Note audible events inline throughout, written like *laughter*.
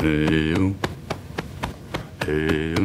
Eu. Eu.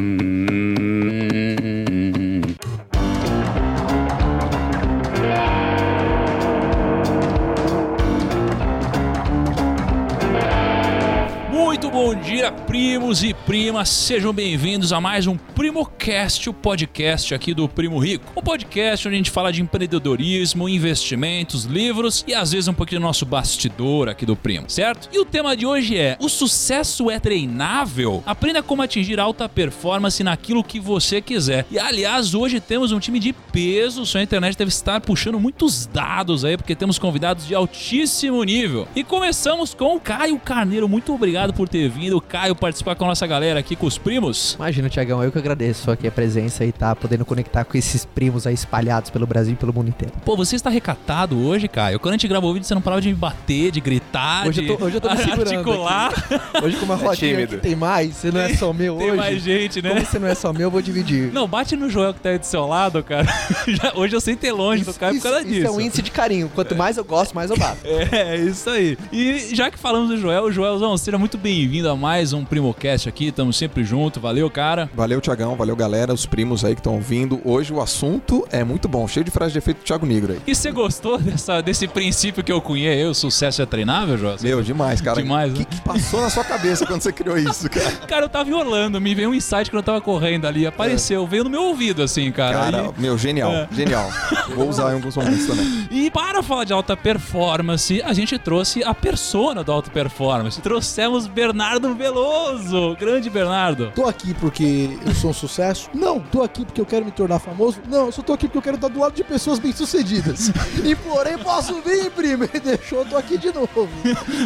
Muito bom dia, primos e primas. Sejam bem-vindos a mais um PrimoCast, o podcast aqui do Primo Rico. Um podcast onde a gente fala de empreendedorismo, investimentos, livros e às vezes um pouquinho do nosso bastidor aqui do Primo, certo? E o tema de hoje é: o sucesso é treinável? Aprenda como atingir alta performance naquilo que você quiser. E aliás, hoje temos um time de peso. Sua internet deve estar puxando muitos dados aí, porque temos convidados de altíssimo nível. E começamos com o Caio Carneiro. Muito obrigado por ter vindo, Caio, participar com a nossa galera aqui, com os primos. Imagina, Tiagão, eu que agradeço aqui a presença e tá podendo conectar com esses primos aí espalhados pelo Brasil e pelo mundo inteiro. Pô, você está recatado hoje, Caio. Quando a gente gravou o vídeo, você não parava de me bater, de gritar, Hoje de eu tô, hoje eu tô me *laughs* segurando articular. aqui. Hoje com uma *laughs* rodinha tímido. aqui tem mais, você não é só meu Tem hoje. mais gente, né? Como você não é só meu, eu vou dividir. Não, bate no Joel que tá aí do seu lado, cara. *laughs* Já- Hoje eu sei ter longe do Caio por causa isso disso. é um índice de carinho. Quanto mais eu gosto, mais eu bato. É, isso aí. E já que falamos do Joel, Joelzão, seja muito bem-vindo a mais um Primocast aqui. Estamos sempre junto. Valeu, cara. Valeu, Tiagão. Valeu, galera, os primos aí que estão ouvindo. Hoje o assunto é muito bom, cheio de frase de efeito do Thiago Negro aí. E você gostou dessa, desse princípio que eu cunhei? Eu, sucesso é treinável, Joel? Meu, demais, cara. Demais, O né? que, que passou na sua cabeça quando você criou isso, cara? *laughs* Cara, eu tava em Orlando, me veio um insight quando eu tava correndo ali, apareceu, veio no meu ouvido, assim, cara. Cara, meu, genial, É. genial. Vou usar em alguns momentos também. E, e para falar de alta performance, a gente trouxe a persona do alta performance. Trouxemos Bernardo Veloso, grande Bernardo. Tô aqui porque eu sou um sucesso? Não. Tô aqui porque eu quero me tornar famoso? Não. Eu só tô aqui porque eu quero estar do lado de pessoas bem-sucedidas. e porém posso vir, primo. *laughs* Deixou, eu tô aqui de novo.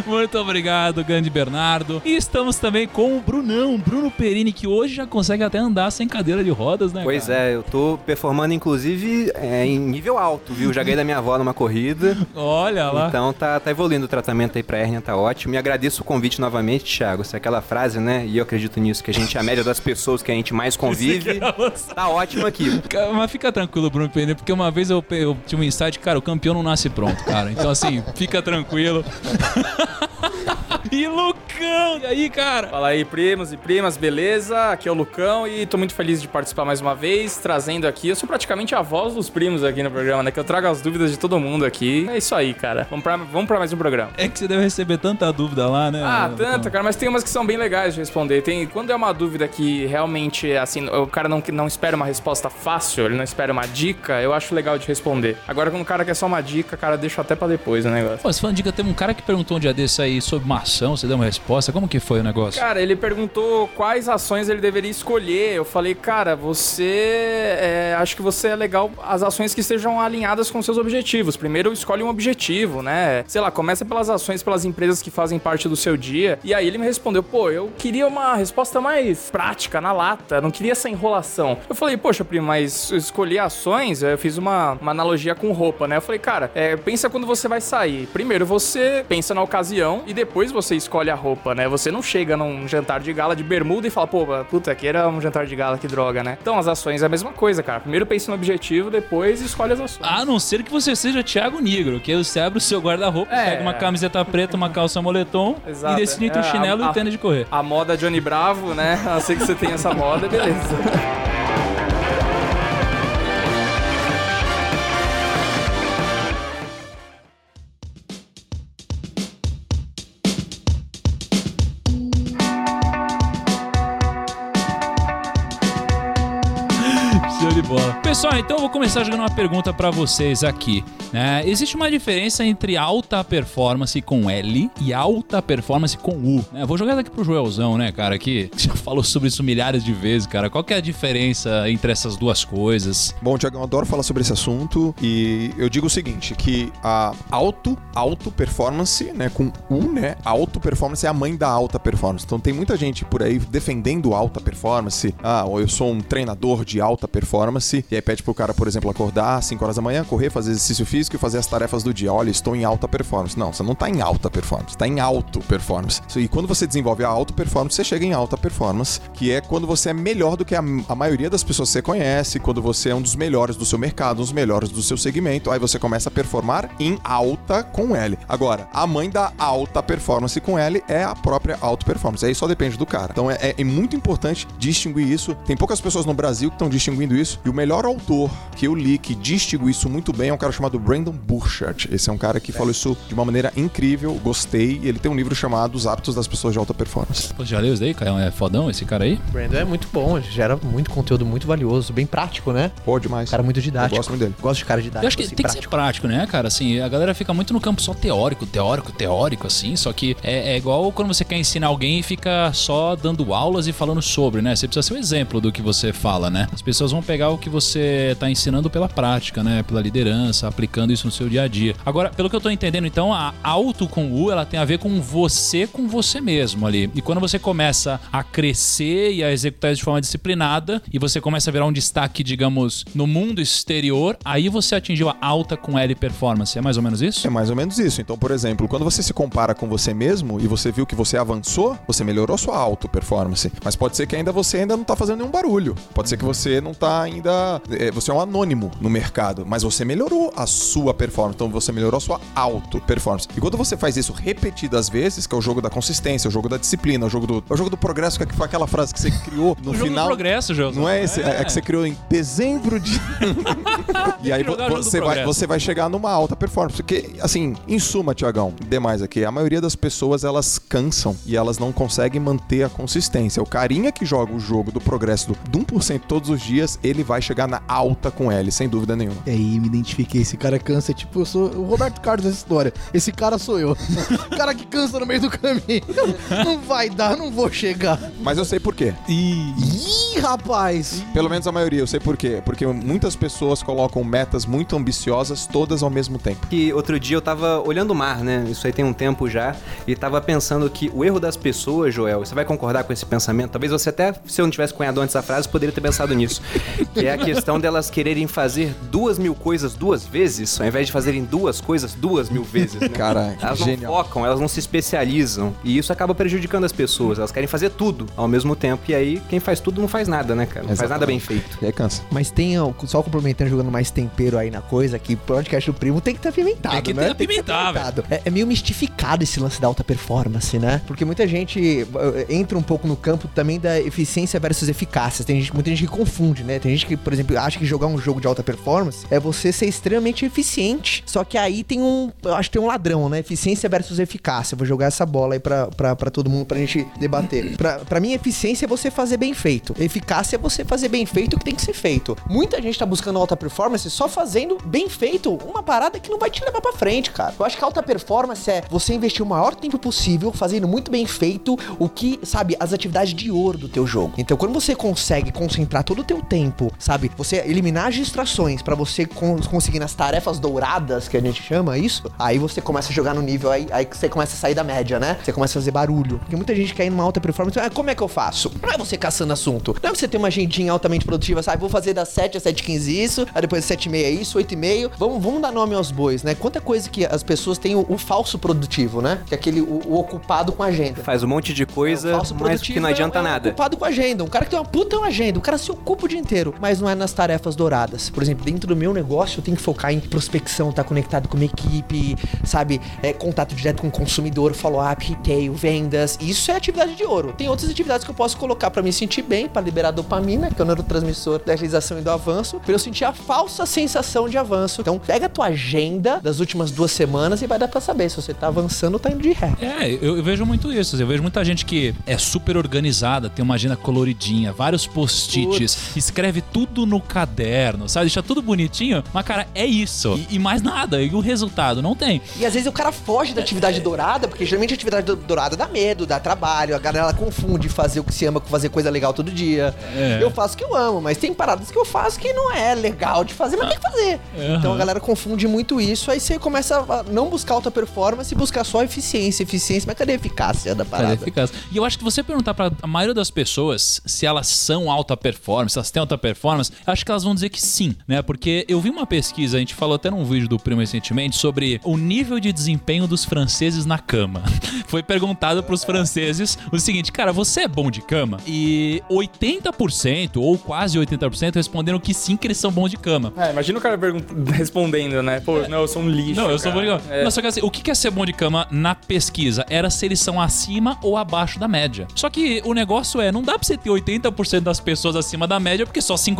Muito obrigado, grande Bernardo. E estamos também com o Brunão, Bruno Perini, que hoje já consegue até andar sem cadeira de rodas, né? Pois cara? é, eu tô performando inclusive é, em nível alto, viu? Já ganhei da minha avó numa corrida. Olha lá. Então tá, tá evoluindo o tratamento aí pra hérnia, tá ótimo. E agradeço o convite novamente, Thiago. Se aquela frase, né? E eu acredito nisso, que a gente é a média das pessoas que a gente mais convive. *laughs* Tá ótimo aqui. Mas fica tranquilo, Bruno Perini, porque uma vez eu, eu tive um insight, cara, o campeão não nasce pronto, cara. Então, assim, fica tranquilo. *laughs* e Lucão, e aí, cara? Fala aí, primos e primas, beleza? Aqui é o Lucão e tô muito feliz de participar mais uma vez, trazendo aqui. Eu sou praticamente a voz dos primos aqui no programa, né? Que eu trago as dúvidas de todo mundo aqui. É isso aí, cara. Vamos pra, vamos pra mais um programa. É que você deve receber tanta dúvida lá, né? Ah, Lucão? tanta, cara, mas tem umas que são bem legais de responder. Tem, quando é uma dúvida que realmente, assim, o cara não, não espera uma resposta fácil, ele não espera uma dica, eu acho legal de responder. Agora, quando o cara quer só uma dica, cara, deixa até pra depois o negócio. Pô, você falando dica, teve um cara que perguntou um dia desse aí sobre uma ação, você deu uma resposta. Como que foi o negócio? Cara, ele perguntou quais ações ele deveria escolher. Eu falei, cara, você. é, acho que você é legal as ações que estejam alinhadas com seus objetivos. Primeiro, escolhe um objetivo, né? Sei lá, começa pelas ações, pelas empresas que fazem parte do seu dia. E aí ele me respondeu, pô, eu queria uma resposta mais prática, na lata. Não queria essa enrolação. Eu falei, poxa, primo, mas escolher ações, eu fiz uma, uma analogia com roupa, né? Eu falei, cara, é, pensa quando você vai sair. Primeiro você pensa na ocasião e depois você escolhe a roupa, né? Você não chega num jantar de gala de bermuda e fala, pô, puta, aqui era um jantar de gala, que droga, né? Então as ações é a mesma coisa, cara. Primeiro pensa no objetivo, depois escolhe as ações. A não ser que você seja Thiago Negro, que você abre o seu guarda-roupa, É. pega uma camiseta preta, uma calça moletom Exato, e decide entre é, o chinelo a- e o tênis de correr. A moda Johnny Bravo, né? *laughs* Eu sei que você tem essa moda, beleza. *laughs* Pessoal, então eu vou começar jogando uma pergunta pra vocês aqui. né? existe uma diferença entre alta performance com L e alta performance com U. né? Vou jogar daqui pro Joelzão, né, cara, que *laughs* já falou sobre isso milhares de vezes, cara. Qual que é a diferença entre essas duas coisas? Bom, Tiagão, eu adoro falar sobre esse assunto e eu digo o seguinte, que a auto, auto performance, né, com U, né, auto performance é a mãe da alta performance. Então tem muita gente por aí defendendo alta performance. Ah, eu sou um treinador de alta performance. Performance e aí pede pro cara, por exemplo, acordar às 5 horas da manhã, correr, fazer exercício físico e fazer as tarefas do dia. Olha, estou em alta performance. Não, você não tá em alta performance, tá em alto performance. E quando você desenvolve a alta performance, você chega em alta performance, que é quando você é melhor do que a, a maioria das pessoas que você conhece, quando você é um dos melhores do seu mercado, um dos melhores do seu segmento, aí você começa a performar em alta com L. Agora, a mãe da alta performance com L é a própria alta performance. Aí só depende do cara. Então é, é- é muito importante distinguir isso. Tem poucas pessoas no Brasil que estão distinguindo isso. E o melhor autor que eu li que distingue isso muito bem é um cara chamado Brandon Burchard. Esse é um cara que falou isso de uma maneira incrível, gostei. Ele tem um livro chamado Os Hábitos das Pessoas de Alta Performance. Pô, já leu isso daí, Caio? É fodão esse cara aí? Brandon é muito bom, gera muito conteúdo muito valioso, bem prático, né? Pô, demais. Cara muito didático. Eu gosto muito dele. Gosto de cara didático. Eu acho que assim, tem que ser prático, né, cara? Assim, a galera fica muito no campo só teórico, teórico, teórico, assim. Só que é, é igual quando você quer ensinar alguém e fica só dando aulas e falando sobre, né? Você precisa ser o exemplo do que você fala, né? As pessoas vão pegar o que você tá ensinando pela prática, né? Pela liderança, aplicando isso no seu dia a dia. Agora, pelo que eu tô entendendo, então, a auto com U, ela tem a ver com você com você mesmo ali. E quando você começa a crescer e a executar isso de forma disciplinada, e você começa a virar um destaque, digamos, no mundo exterior, aí você atingiu a alta com L performance. É mais ou menos isso? É mais ou menos isso. Então, por exemplo, quando você se compara com você mesmo e você viu que você avançou, você melhorou sua auto performance. Mas pode ser que ainda você ainda não tá fazendo nenhum barulho. Pode ser que você não tá ainda. É, você é um anônimo no mercado, mas você melhorou a sua performance. Então você melhorou a sua auto performance. E quando você faz isso repetidas vezes, que é o jogo da consistência, o jogo da disciplina, o jogo do, é o jogo do progresso, que foi aquela frase que você criou no O jogo final. do progresso, José. Não é esse, é. que você criou em dezembro de. *laughs* e aí você vai, você vai chegar numa alta performance. Porque, assim, em suma, Tiagão, demais aqui, a maioria das pessoas elas cansam e elas não conseguem manter a consistência. O carinha que joga o jogo do progresso do, do 1% todos os dias, ele vai chegar na alta com L, sem dúvida nenhuma. E aí me identifiquei, esse cara cansa, tipo, eu sou o Roberto Carlos dessa história. Esse cara sou eu. O *laughs* cara que cansa no meio do caminho. *laughs* Não vai dar, não vou chegar. Mas eu sei por quê. Ih, rapaz. Pelo menos a maioria, eu sei por quê. Porque muitas pessoas colocam metas muito ambiciosas, todas ao mesmo tempo. que outro dia eu tava olhando o mar, né? Isso aí tem um tempo já. E tava pensando que o erro das pessoas, Joel, você vai concordar com esse pensamento? Talvez você até, se eu não tivesse cunhado antes a frase, poderia ter pensado nisso. Que é a questão delas quererem fazer duas mil coisas duas vezes, ao invés de fazerem duas coisas duas mil vezes, né? Cara, Elas não genial. focam, elas não se especializam. E isso acaba prejudicando as pessoas. Elas querem fazer tudo ao mesmo tempo. E aí, quem faz tudo não faz nada, né, cara? Não faz nada bem feito. E aí cansa. Mas tem, ó, só complementando, jogando mais tempero aí na coisa, que o podcast do primo tem que estar apimentado, Tem que né? ter apimentar, apimentado. É, é meio mistificado esse lance da alta performance, né? Porque muita gente eh, entra um pouco no campo também da eficiência versus eficácia. Tem gente, muita gente que confunde, né? Tem gente que, por exemplo, acha que jogar um jogo de alta performance é você ser extremamente eficiente. Só que aí tem um, eu acho que tem um ladrão, né? Eficiência versus eficácia. Eu vou jogar essa bola aí pra, pra, pra todo mundo pra gente debater. *clears throat* pra, pra mim, eficiência é você fazer bem feito. Eficácia é você fazer bem feito o que tem que ser feito. Muita gente tá buscando alta performance só fazendo bem feito uma parada que não vai te levar pra frente, cara. Eu acho que alta performance é você investir o maior tempo possível fazendo muito bem feito o que, sabe, as atividades de ouro do teu jogo. Então, quando você consegue concentrar todo o teu tempo, sabe, você eliminar as distrações pra você con- conseguir nas tarefas douradas, que a gente chama isso, aí você começa a jogar no nível aí, aí você começa a sair da média, né? Você começa a fazer barulho. Porque muita gente quer ir numa alta performance, ah, como é que eu faço? Não é você caçando assunto. Não é você ter uma agendinha altamente produtiva, sabe? Vou fazer das 7 às 7h15 isso, aí depois das 7h30 isso, 8h30. Vamos, vamos dar nome aos bois, né? Quanta coisa que as pessoas têm o, o falso produtivo, né? Que é aquele, o, o ocupado com agenda. Faz um monte de É, coisa, falso mas que não adianta é, é nada. ocupado com agenda. Um cara que tem uma puta agenda. O cara se ocupa o dia inteiro, mas não é nas tarefas douradas. Por exemplo, dentro do meu negócio, eu tenho que focar em prospecção, estar conectado com uma equipe, sabe? É, contato direto com o consumidor, follow-up, retail, vendas. Isso é atividade de ouro. Tem outras atividades que eu posso colocar pra me sentir bem, pra liberar dopamina, que é o neurotransmissor da realização e do avanço, pra eu sentir a falsa sensação de avanço. Então, pega a tua agenda das últimas duas semanas e vai dar pra saber se você tá avançando ou tá indo de ré. É, eu, eu vejo muito isso. Eu vejo muita gente que é super organizada, tem uma agenda coloridinha, vários post-its, escreve tudo no caderno, sabe? Deixa tudo bonitinho, mas, cara, é isso. E, e mais nada. E o resultado? Não tem. E às vezes o cara foge da atividade dourada, porque geralmente a atividade do- dourada dá medo, dá trabalho, a galera confunde fazer o que se ama com fazer coisa legal todo dia. É. Eu faço o que eu amo, mas tem paradas que eu faço que não é legal de fazer, mas tem que fazer. Aham. Então a galera confunde muito isso, aí você começa a não buscar alta performance e buscar só eficiência, eficiência, mas cadê a eficácia da parada? é eficaz. E eu acho que você perguntar pra a maioria das pessoas se elas são alta performance, se elas têm alta performance, acho que elas vão dizer que sim, né? Porque eu vi uma pesquisa, a gente falou até num vídeo do Primo recentemente, sobre o nível de desempenho dos franceses na cama. *laughs* Foi perguntado pros franceses o seguinte, cara, você é bom de cama? E 80% ou quase 80% responderam que sim, que eles são bons de cama. É, imagina o cara respondendo, né? Pô, não, eu sou um lixo. Não, eu sou bom cara. de cama. É. Mas só que assim, o que que é ser bom de cama na pesquisa? Era se eles são acima ou abaixo da média. Só que o negócio é, não dá pra você ter 80% das pessoas acima da média, porque só 50%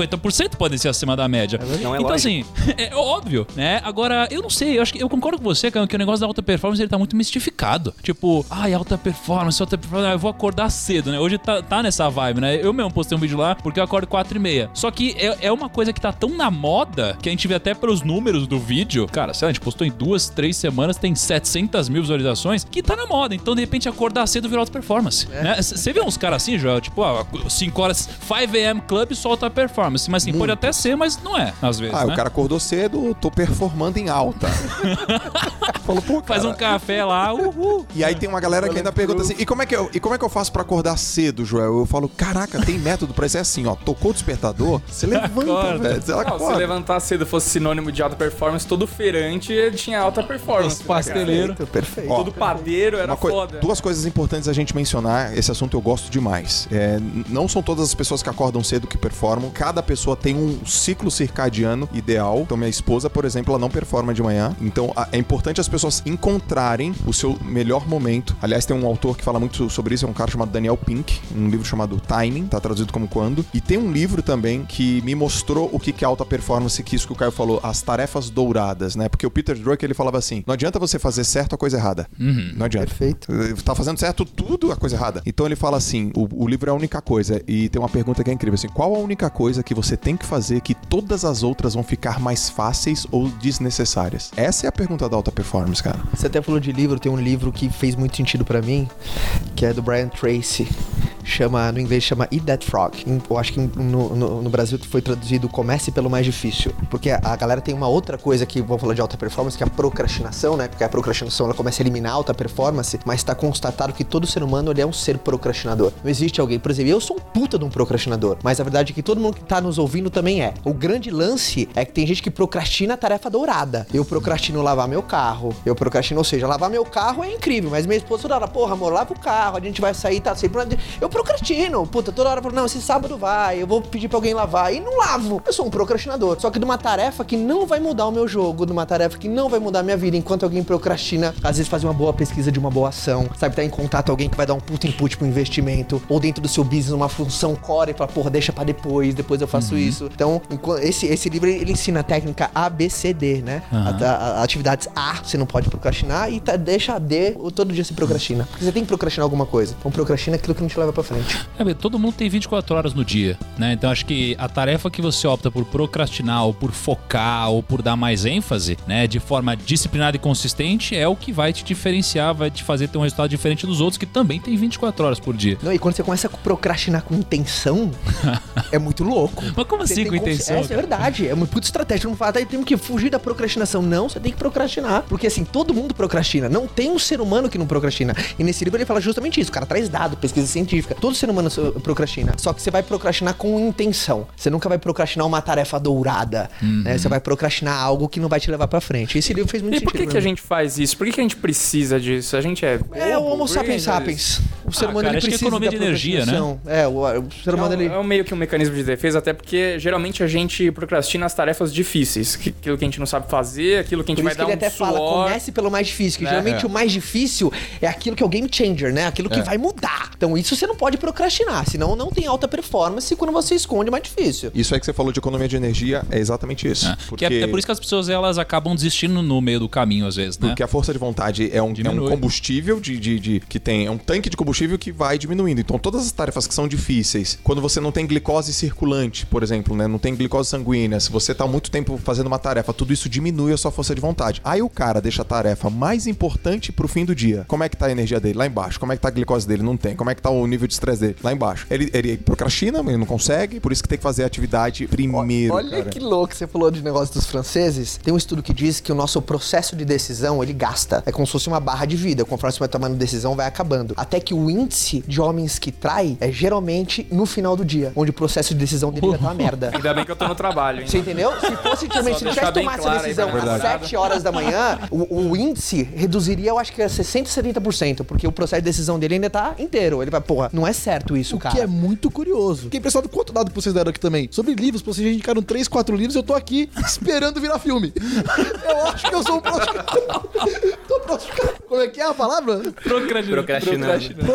podem ser acima da média. Não é então lógico. assim, *laughs* é óbvio, né? Agora, eu não sei, eu acho que eu concordo com você, cara, que o negócio da alta performance ele tá muito mistificado. Tipo, ai, alta performance, alta performance, ah, eu vou acordar cedo, né? Hoje tá, tá nessa vibe, né? Eu mesmo postei um vídeo lá porque eu acordo 4 e meia. Só que é, é uma coisa que tá tão na moda que a gente vê até pelos números do vídeo. Cara, sei lá, a gente postou em duas, três semanas, tem 700 mil visualizações, que tá na moda. Então, de repente, acordar cedo virou alta performance. né? Você vê uns caras assim, Joel, tipo, ah, 5 horas, 5 a.m. club só alta performance. Mas assim, pode até ser, mas não é, às vezes. Ah, né? o cara acordou cedo, tô performando em alta. *laughs* Falou, pô, Faz cara. um café lá, uhul. E aí tem uma galera que ainda pergunta assim: e como, é que eu, e como é que eu faço pra acordar cedo, Joel? Eu falo: caraca, tem método pra isso. É assim, ó, tocou o despertador, você levanta, Acorda. velho. Você Não, se acorda. levantar cedo fosse sinônimo de alta performance, todo feirante tinha alta performance. Os pasteleiros. Perfeito, perfeito. Ó, Todo padeiro era coi- foda. Duas coisas importantes a gente mencionar, esse assunto eu gosto demais. É, não são todas as pessoas que acordam cedo que performam, cada pessoa tem um ciclo circadiano ideal. Então, minha esposa, por exemplo, ela não performa de manhã. Então, a- é importante as pessoas encontrarem o seu melhor momento. Aliás, tem um autor que fala muito sobre isso, é um cara chamado Daniel Pink, um livro chamado Timing, tá traduzido como Quando. E tem um livro também que me mostrou o que que é alta performance, que isso que o Caio falou, as tarefas douradas, né? Porque o Peter Drucker, ele falava assim, não adianta você fazer certo a coisa errada. Não adianta. Perfeito. Tá fazendo certo tudo a coisa errada. Então ele fala assim: o, o livro é a única coisa. E tem uma pergunta que é incrível: assim, qual a única coisa que você tem que fazer que todas as outras vão ficar mais fáceis ou desnecessárias? Essa é a pergunta da alta performance, cara. Você até falou de livro, tem um livro que fez muito sentido pra mim, que é do Brian Tracy. Chama, no inglês chama Eat That Frog. Eu acho que no, no, no Brasil foi traduzido Comece pelo mais difícil. Porque a, galera tem uma outra coisa que vou falar de alta performance, que é a procrastinação, né? Porque a procrastinação ela começa a eliminar a alta performance, mas tá constatado que todo ser humano ele é um ser procrastinador. Não existe alguém, por exemplo, eu sou um puta de um procrastinador, mas a verdade é que todo mundo que tá nos ouvindo também é. O grande lance é que tem gente que procrastina a tarefa dourada. Eu procrastino lavar meu carro. Eu procrastino, ou seja, lavar meu carro é incrível, mas minha esposa toda hora, porra, amor, lava o carro, a gente vai sair, tá sempre. Eu procrastino, puta, toda hora não, esse sábado vai, eu vou pedir pra alguém lavar e não lavo. Eu sou um procrastinador. Só que de uma tarefa que não vai mudar o meu jogo, de uma tarefa que não vai mudar a minha vida, enquanto alguém procrastina, às vezes fazer uma boa pesquisa de uma boa ação, sabe, tá em contato alguém que vai dar um puta input pro investimento, ou dentro do seu business uma função core e fala, porra, deixa pra depois, depois eu faço isso. Então, esse, esse livro ele ensina a técnica A, B, C, D, né? Aham. A- a- atividades A, você não pode procrastinar, e tá- deixa a D, todo dia você procrastina. Porque você tem que procrastinar alguma coisa. Então, procrastina aquilo que não te leva pra frente. É, todo mundo tem 24 horas no dia, né? Então acho que a tarefa que você opta por procrastinar ou por focar ou por dar mais ênfase, né, de forma disciplinada e consistente, é o que vai te diferenciar, vai te fazer ter um resultado diferente dos outros que também tem 24 horas por dia. Não, e quando você começa a procrastinar com intenção, *laughs* é muito louco. Mas como Você assim com intenção? Essa é verdade. É uma puta estratégia. Não fala, tá, temos que fugir da procrastinação. Não, você tem que procrastinar. Porque assim, todo mundo procrastina. Não tem um ser humano que não procrastina. E nesse livro ele fala justamente isso. O cara traz dado, pesquisa científica. Todo ser humano procrastina. Só que você vai procrastinar com intenção. Você nunca vai procrastinar uma tarefa dourada. né? Você vai procrastinar algo que não vai te levar pra frente. Esse livro fez muito E sentido. por que, que a gente faz isso? Por que, que a gente precisa disso? A gente é. É o bobo? Homo sapiens sapiens. O ser Ah, humano cara, ele é precisa economia da de energia, né? É, o, o ser humano É ele é meio que um mecanismo de defesa, até porque geralmente a gente procrastina as tarefas difíceis. que- Aquilo que a gente não sabe fazer, aquilo que a gente Por vai que dar ele um até fala, suor. comece pelo mais difícil, que Né? geralmente É. o mais difícil é aquilo que é o game changer, né? Aquilo que vai mudar. Então isso você não pode procrastinar, senão não tem alta performance quando você esconde é mais difícil. Isso aí que você falou de economia de energia é exatamente isso. É, Porque, que é, é por isso que as pessoas elas acabam desistindo no meio do caminho, às vezes, né? porque a força de vontade é um, é um combustível de, de, de- que tem. É um tanque de combustível que vai diminuindo. Então, todas as tarefas que são difíceis, quando você não tem glicose circulante, por exemplo, né? Não tem glicose sanguínea, se você tá muito tempo fazendo uma tarefa, tudo isso diminui a sua força de vontade. Aí o cara deixa a tarefa mais importante pro fim do dia. Como é que tá a energia dele? Lá embaixo. Como é que tá a glicose dele? Não tem. Como é que tá o nível de estresse dele? Lá embaixo. Ele, ele procrastina, mas ele não consegue, por isso que tem que fazer a atividade primeiro. Olha cara. que louco, você falou de negócio dos franceses. Tem um estudo que diz que o nosso processo de decisão, ele gasta. É como se fosse uma barra de vida. Conforme você vai tomando decisão, vai acabando. Até que o o índice de homens que trai é geralmente no final do dia, onde o processo de decisão dele já tá uma merda. Ainda bem que eu tô no trabalho, hein? Você entendeu? Se fosse se ele tivesse tomado claro essa decisão às rapaziada. 7 horas da manhã, o, o índice reduziria, eu acho que a 60, 70%, porque o processo de decisão dele ainda tá inteiro. Ele vai, porra, não é certo isso, O cara. que é muito curioso. Fiquei impressionado quanto dado que vocês deram aqui também. Sobre livros, vocês já indicaram 3, 4 livros, eu tô aqui *laughs* esperando virar filme. Eu acho que eu sou um prosticado. *laughs* tô prosticado. Como é que é a palavra? Procrastinando. Proscra- Procrastinando.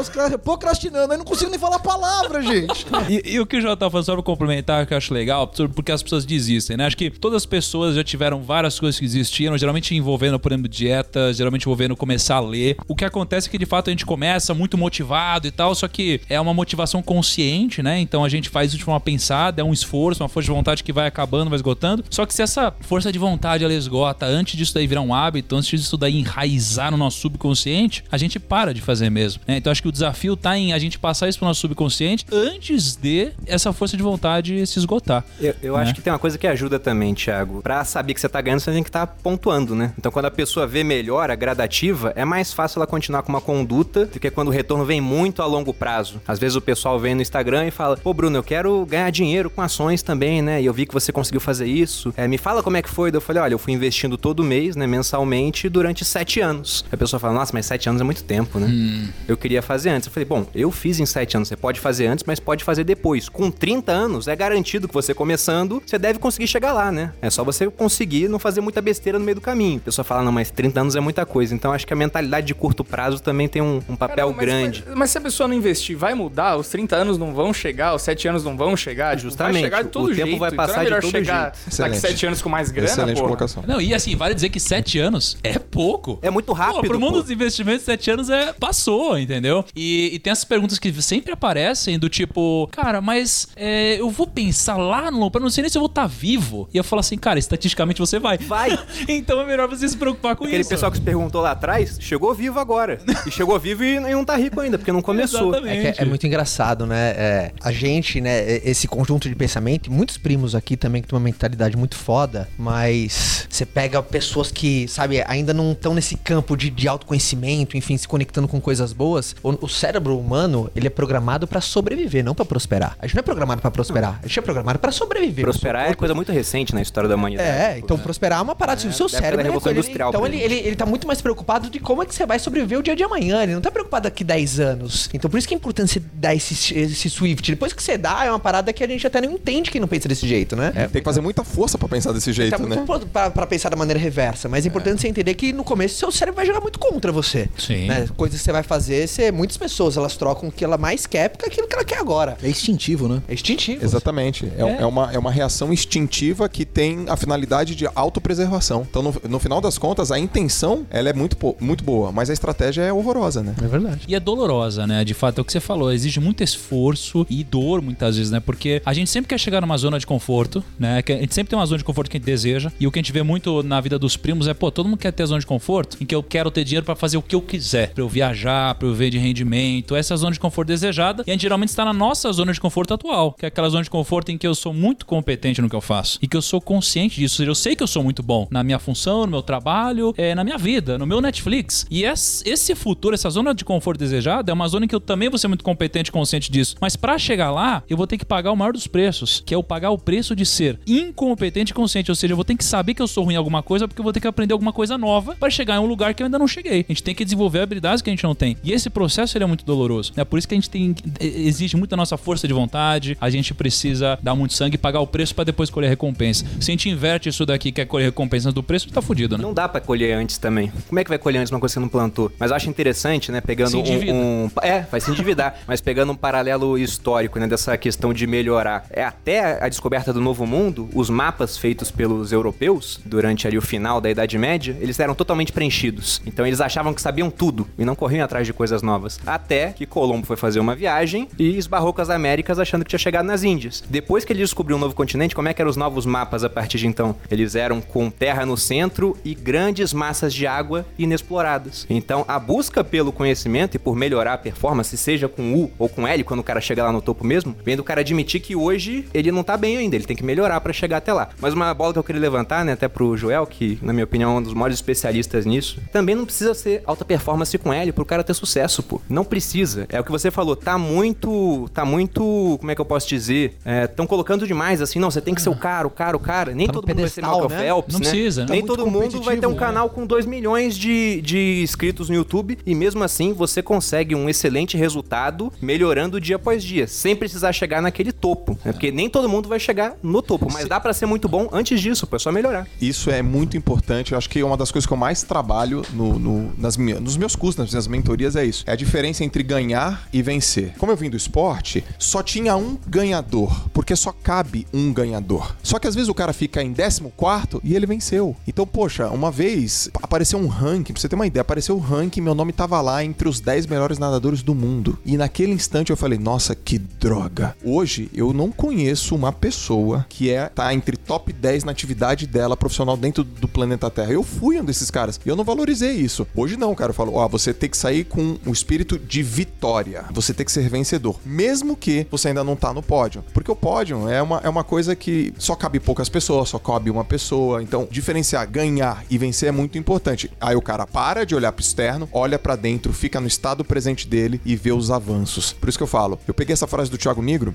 Aí não consigo nem falar a palavra, gente. *laughs* E, e o que o Jota tá falando, só pra complementar, que eu acho legal, porque as pessoas desistem, né? Acho que todas as pessoas já tiveram várias coisas que existiram, geralmente envolvendo, por exemplo, dieta, geralmente envolvendo começar a ler. O que acontece é que, de fato, a gente começa muito motivado e tal, só que é uma motivação consciente, né? Então a gente faz isso de forma pensada, é um esforço, uma força de vontade que vai acabando, vai esgotando. Só que se essa força de vontade ela esgota antes disso daí virar um hábito, antes disso daí enraizar no nosso subconsciente, a gente para de fazer mesmo. né? Então acho que o desafio tá em a gente passar isso pro nosso subconsciente antes de essa força de vontade se esgotar. Eu, eu né? acho que tem uma coisa que ajuda também, Thiago. Pra saber que você tá ganhando, você tem que estar pontuando, né? Então, quando a pessoa vê melhora gradativa, é mais fácil ela continuar com uma conduta do que quando o retorno vem muito a longo prazo. Às vezes o pessoal vem no Instagram e fala: Pô, Bruno, eu quero ganhar dinheiro com ações também, né? E eu vi que você conseguiu fazer isso. É, me fala como é que foi. Daí eu falei: Olha, eu fui investindo todo mês, né? Mensalmente, durante sete anos. A pessoa fala: Nossa, mas sete anos é muito tempo, né? Eu queria fazer antes. Eu falei: Bom, eu fiz em sete anos. Você pode fazer antes, mas pode fazer depois. Com 30 anos, é garantido que você começando, você deve conseguir chegar lá, né? É só você conseguir não fazer muita besteira no meio do caminho. A pessoa fala: Não, mas 30 anos é muita coisa. Então acho que a mentalidade de curto prazo também tem um, um papel Caramba, mas- grande. Mas, mas se a pessoa não investir, vai mudar? Os 30 anos não vão chegar, os 7 anos não vão chegar? Tipo, Justamente, Vai chegar de todo o tempo jeito. vai então passar é de melhor todo chegar jeito. daqui Excelente. 7 anos com mais grana, Excelente porra. colocação. Não, e assim, vale dizer que sete anos é pouco. É muito rápido, Pô, pro mundo pô. dos investimentos, sete anos é passou, entendeu? E, e tem essas perguntas que sempre aparecem do tipo, cara, mas é, eu vou pensar lá no longo prazo, não sei nem se eu vou estar vivo. E eu falo assim, cara, estatisticamente você vai. Vai. *laughs* então é melhor você se preocupar com Aquele isso. pessoal que se perguntou lá atrás, chegou vivo agora. E chegou vivo e, e não tá rico ainda, porque não começou. Exatamente. É, que é- é muito engraçado, né? É, a gente, né, esse conjunto de pensamento, e muitos primos aqui também que têm uma mentalidade muito foda, mas você pega pessoas que, sabe, ainda não estão nesse campo de, de autoconhecimento, enfim, se conectando com coisas boas. O, o cérebro humano, ele é programado pra sobreviver, não pra prosperar. A gente não é programado pra prosperar, a gente é programado pra sobreviver. Prosperar é seu coisa muito recente na história da humanidade. é, então prosperar é uma parada. o seu da época da cérebro. é ele- então ele, ele, ele tá muito mais preocupado de como é que você vai sobreviver o dia de amanhã. Ele não tá preocupado daqui 10 anos. Então por isso que é importante você dar esse, esse Swift. Depois que você dá, é uma parada que a gente até não entende quem não pensa desse jeito, né? É, Tem que fazer muita força pra pensar desse jeito, Tá né? muito pra, pra pensar da maneira reversa, mas é importante você entender que no começo seu cérebro vai jogar muito contra você. Sim. Né? Coisas que você vai fazer, você, muitas pessoas elas trocam o que ela mais quer por aquilo que ela quer agora. É instintivo, né? É instintivo. Exatamente. É, É. é uma, é uma reação instintiva que tem a finalidade de autopreservação. Então, no, no final das contas, a intenção ela é muito, muito boa, mas a estratégia é horrorosa, né? É verdade. E é dolorosa, né? De fato, é o que você falou. Exige muito esforço e dor, muitas vezes, né? Porque a gente sempre quer chegar numa zona de conforto, né? A gente sempre tem uma zona de conforto que a gente deseja. E o que a gente vê muito na vida dos primos é, pô, todo mundo quer ter a zona de conforto em que eu quero ter dinheiro pra fazer o que eu quiser. Pra eu viajar, pra eu ver de rendimento. Essa zona de conforto desejada. E a gente geralmente está na nossa zona de conforto atual, que é aquela zona de conforto em que eu sou muito competente no que eu faço. E que eu sou consciente disso. Ou seja, eu sei que eu sou muito bom na minha função, no meu trabalho, é, na minha vida, no meu Netflix. E es- esse futuro, essa zona de conforto desejada, é uma zona em que eu também vou ser muito competente e consciente disso. Mas pra chegar lá, eu vou ter que pagar o maior dos preços, que é o pagar o preço de ser incompetente e consciente. Ou seja, eu vou ter que saber que eu sou ruim em alguma coisa, porque eu vou ter que aprender alguma coisa nova pra chegar em um lugar que eu ainda não cheguei. A gente tem que desenvolver habilidades que a gente não tem. E esse processo ele é muito doloroso. É por isso que a gente tem exige muito da nossa força de vontade. A gente precisa dar muito sangue e pagar o preço pra depois colher recompensa. Se a gente inverte isso daqui, quer colher recompensa do preço, tá fudido, né? Não dá pra colher antes também. Como é que vai colher antes uma coisa que você não plantou? Mas eu acho interessante, né? Pegando um, um- É, vai se endividar. *laughs* mas pegando um paralelo histórico, né? Dessa questão de melhorar. É até a descoberta do Novo Mundo, os mapas feitos pelos europeus durante ali o final da Idade Média, eles eram totalmente preenchidos. Então eles achavam que sabiam tudo e não corriam atrás de coisas novas. Até que Colombo foi fazer uma viagem e esbarrou com as Américas achando que tinha chegado nas Índias. Depois que ele descobriu um novo continente, como é que eram os novos mapas a partir de então? Eles eram com terra no centro e grandes massas de água inexploradas. Então, a busca pelo conhecimento e por melhorar a performance, seja com U ou com L, quando o cara chega lá no topo mesmo, vem do cara admitir que hoje ele não tá bem ainda, ele tem que melhorar pra chegar até lá. Mas uma bola que eu queria levantar, né, até pro Joel, que na minha opinião é um dos maiores especialistas nisso, também não precisa ser alta performance com L pro cara ter sucesso, pô. Não precisa. É o que você falou, tá muito. Tá muito. Como é que eu posso dizer? Estão colocando demais assim, não, você tem que ser o cara, o cara, o cara. Nem Tá todo mundo vai ser pedestal, Michael né? Phelps, Não né? precisa, né? Nem Tá todo mundo vai ter um competitivo, canal com 2 milhões de, de inscritos no YouTube e mesmo assim você consegue um excelente resultado melhorando dia após dia, sem precisar chegar naquele topo. Né? Porque nem todo mundo vai chegar no topo, mas dá pra ser muito bom antes disso, pô, é só melhorar. Isso é muito importante. Eu acho que é uma das coisas que eu mais trabalho no, no- nas minhas, nos meus cursos, nas minhas mentorias, é isso. É a diferença entre ganhar e vencer. Como eu vim do esporte, só tinha um ganhador, porque só cabe um ganhador. Só que às vezes o cara fica em 14 e ele venceu. Então, poxa, uma vez apareceu um ranking, pra você ter uma ideia, apareceu um ranking, meu nome tava lá entre os 10 melhores nadadores do mundo. E naquele instante eu falei, nossa, que droga. Hoje eu não conheço uma pessoa que é tá entre top 10 na atividade dela profissional dentro do planeta Terra. Eu fui um desses caras e eu não valorizei isso. Hoje não, cara. Eu falo, ó, você tem que sair com o espírito de vitória. Você tem que ser vencedor, mesmo que você ainda não tá no pódio. Porque o pódio é uma, é uma coisa que só cabe poucas pessoas, só cabe uma pessoa. Então, diferenciar ganhar e vencer é muito importante. Aí o cara para de olhar pro externo, olha pra dentro, fica no estado presente dele e vê os avanços. Por isso que eu falo, eu peguei essa frase do Thiago Negro,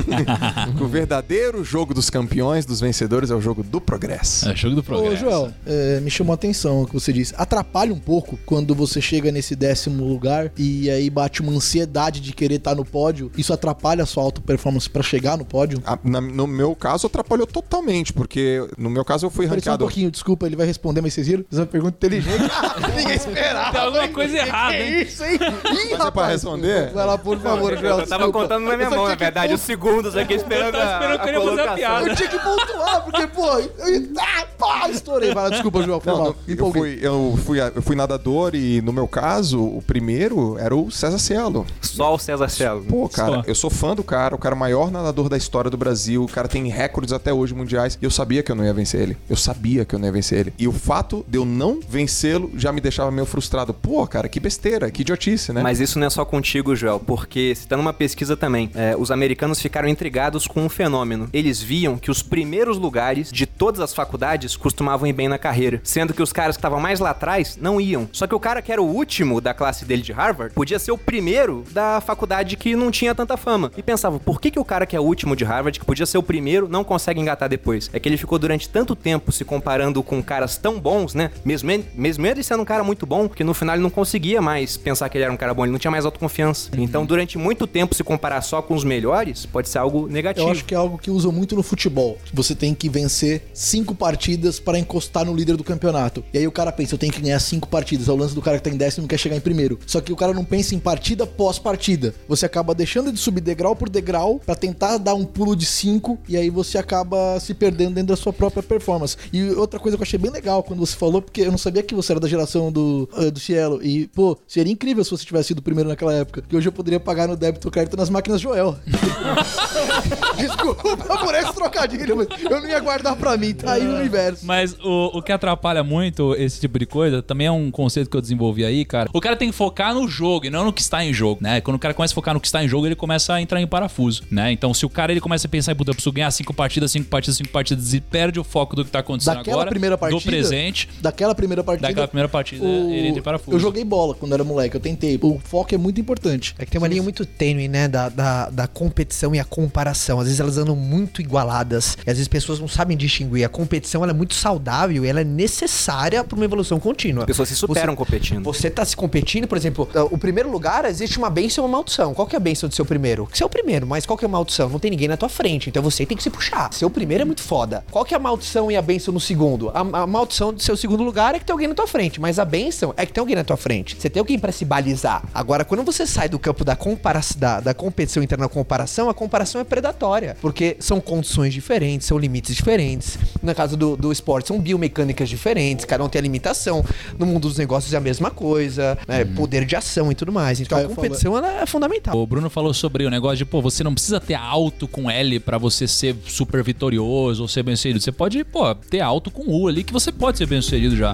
*laughs* o verdadeiro jogo dos campeões, dos vencedores, é o jogo do progresso. É jogo do progresso. Ô, Joel, é, me chamou a atenção o que você disse. Atrapalha um pouco quando você chega nesse décimo lugar e aí bate uma ansiedade de querer estar no pódio. Isso atrapalha a sua auto performance pra chegar no pódio? A- na- no meu caso, atrapalhou totalmente, porque no meu caso eu fui Pareceu um ranqueado. pouquinho, desculpa, ele vai responder, mas vocês viram? Fiz uma pergunta inteligente. *laughs* Ninguém esperava. Tem alguma coisa errada, Que hein? isso, hein? Ih, é pra responder? Vai lá, por favor, Joel. Eu tava desculpa. contando na minha Eu mão, na que verdade, os segundos aqui esperando, tava esperando a, que ele ia fazer a piada. Eu tinha que pontuar, porque, pô, eu, ah, pá, estourei. Vai lá, desculpa, Joel, foi Não, mal. não, eu, fui, eu, fui, eu fui nadador e, no meu caso, o primeiro era o César Cielo. Só o César Cielo. Pô, cara, Só. eu sou fã do cara, o cara maior nadador da história do Brasil, o cara tem recordes até hoje mundiais, e eu sabia que eu não ia vencer ele. Eu sabia que eu não ia vencer ele. E o fato de eu não vencê-lo já me deixava meio frustrado. Pô, cara, que besteira, que idiotice, né? Mas isso não é só contigo, Joel, porque se tá numa pesquisa também, é, os americanos ficaram intrigados com um fenômeno. Eles viam que os primeiros lugares de todas as faculdades costumavam ir bem na carreira, sendo que os caras que estavam mais lá atrás não iam. Só que o cara que era o último da classe dele de Harvard podia ser o primeiro da faculdade que não tinha tanta fama. E pensava, por que, que o cara que é o último de Harvard, que podia ser o primeiro, não consegue engatar depois? É que ele ficou durante tanto tempo se comparando com caras tão bons, né? Mesmo ele, mesmo ele sendo um cara muito bom, que no final ele não conseguia mais pensar que ele era um cara bom, ele não tinha mais autoconfiança. Então, durante muito tempo, se comparar só com os melhores, pode ser algo negativo. Eu acho que é algo que usam muito no futebol. Você tem que vencer cinco partidas para encostar no líder do campeonato. E aí o cara pensa, eu tenho que ganhar cinco partidas. É o lance do cara que tá em décimo e quer chegar em primeiro. Só que o cara não pensa em partida pós partida. Você acaba deixando de subir degrau por degrau para tentar dar um pulo de cinco e aí você acaba se perdendo dentro da sua própria performance. E outra coisa que eu achei bem legal quando você falou, porque eu não sabia que você era da geração do, eh, do Cielo. E, pô, seria incrível se você tivesse sido o primeiro naquela época. Que hoje eu poderia pagar no débito ou crédito nas máquinas Joel. *laughs* Desculpa por esse trocadilho, mas eu não ia guardar pra mim, tá aí o universo. Mas o, o que atrapalha muito esse tipo de coisa também é um conceito que eu desenvolvi aí, cara. O cara tem que focar no jogo e não no que está em jogo, né? Quando o cara começa a focar no que está em jogo, ele começa a entrar em parafuso, né? Então, se o cara ele começa a pensar em, puta, eu preciso ganhar cinco partidas, cinco partidas, cinco partidas e perde o foco do que tá acontecendo Daquela agora, primeira partida. do presente, Daquela primeira partida. daquela primeira partida, o- ele entra em parafuso. Eu joguei bola quando era moleque, eu tentei. O foco é muito importante. É que tem uma linha muito tênue, né, da, da, da competição e a comparação. Às vezes elas andam muito igualadas e às vezes as pessoas não sabem distinguir. A competição ela é muito saudável e ela é necessária para uma evolução contínua. As pessoas se superam competindo. Você tá se competindo, por exemplo, o primeiro lugar existe uma benção e uma maldição. Qual que é a benção do seu primeiro? Que você é o primeiro, mas qual que é a maldição? Não tem ninguém na tua frente, então você tem que se puxar. Seu primeiro é muito foda. Qual que é a maldição e a benção no segundo? A, a maldição do seu segundo lugar é que tem alguém na tua frente, mas a benção é que tem alguém na tua frente. Você tem alguém pra se balizar. Agora, quando você sai do campo da comparação, da, da competição interna na comparação, a comparação é predatória, porque são condições diferentes, são limites diferentes. No caso do, do esporte, são biomecânicas diferentes, cada um tem a limitação. No mundo dos negócios é a mesma coisa, né? Poder de ação e tudo mais. Então Cara, a competição ela é fundamental. O Bruno falou sobre o negócio de, pô, você não precisa ter alto com L pra você ser super vitorioso ou ser bem sucedido. Você pode, pô, ter alto com U ali que você pode ser bem sucedido já.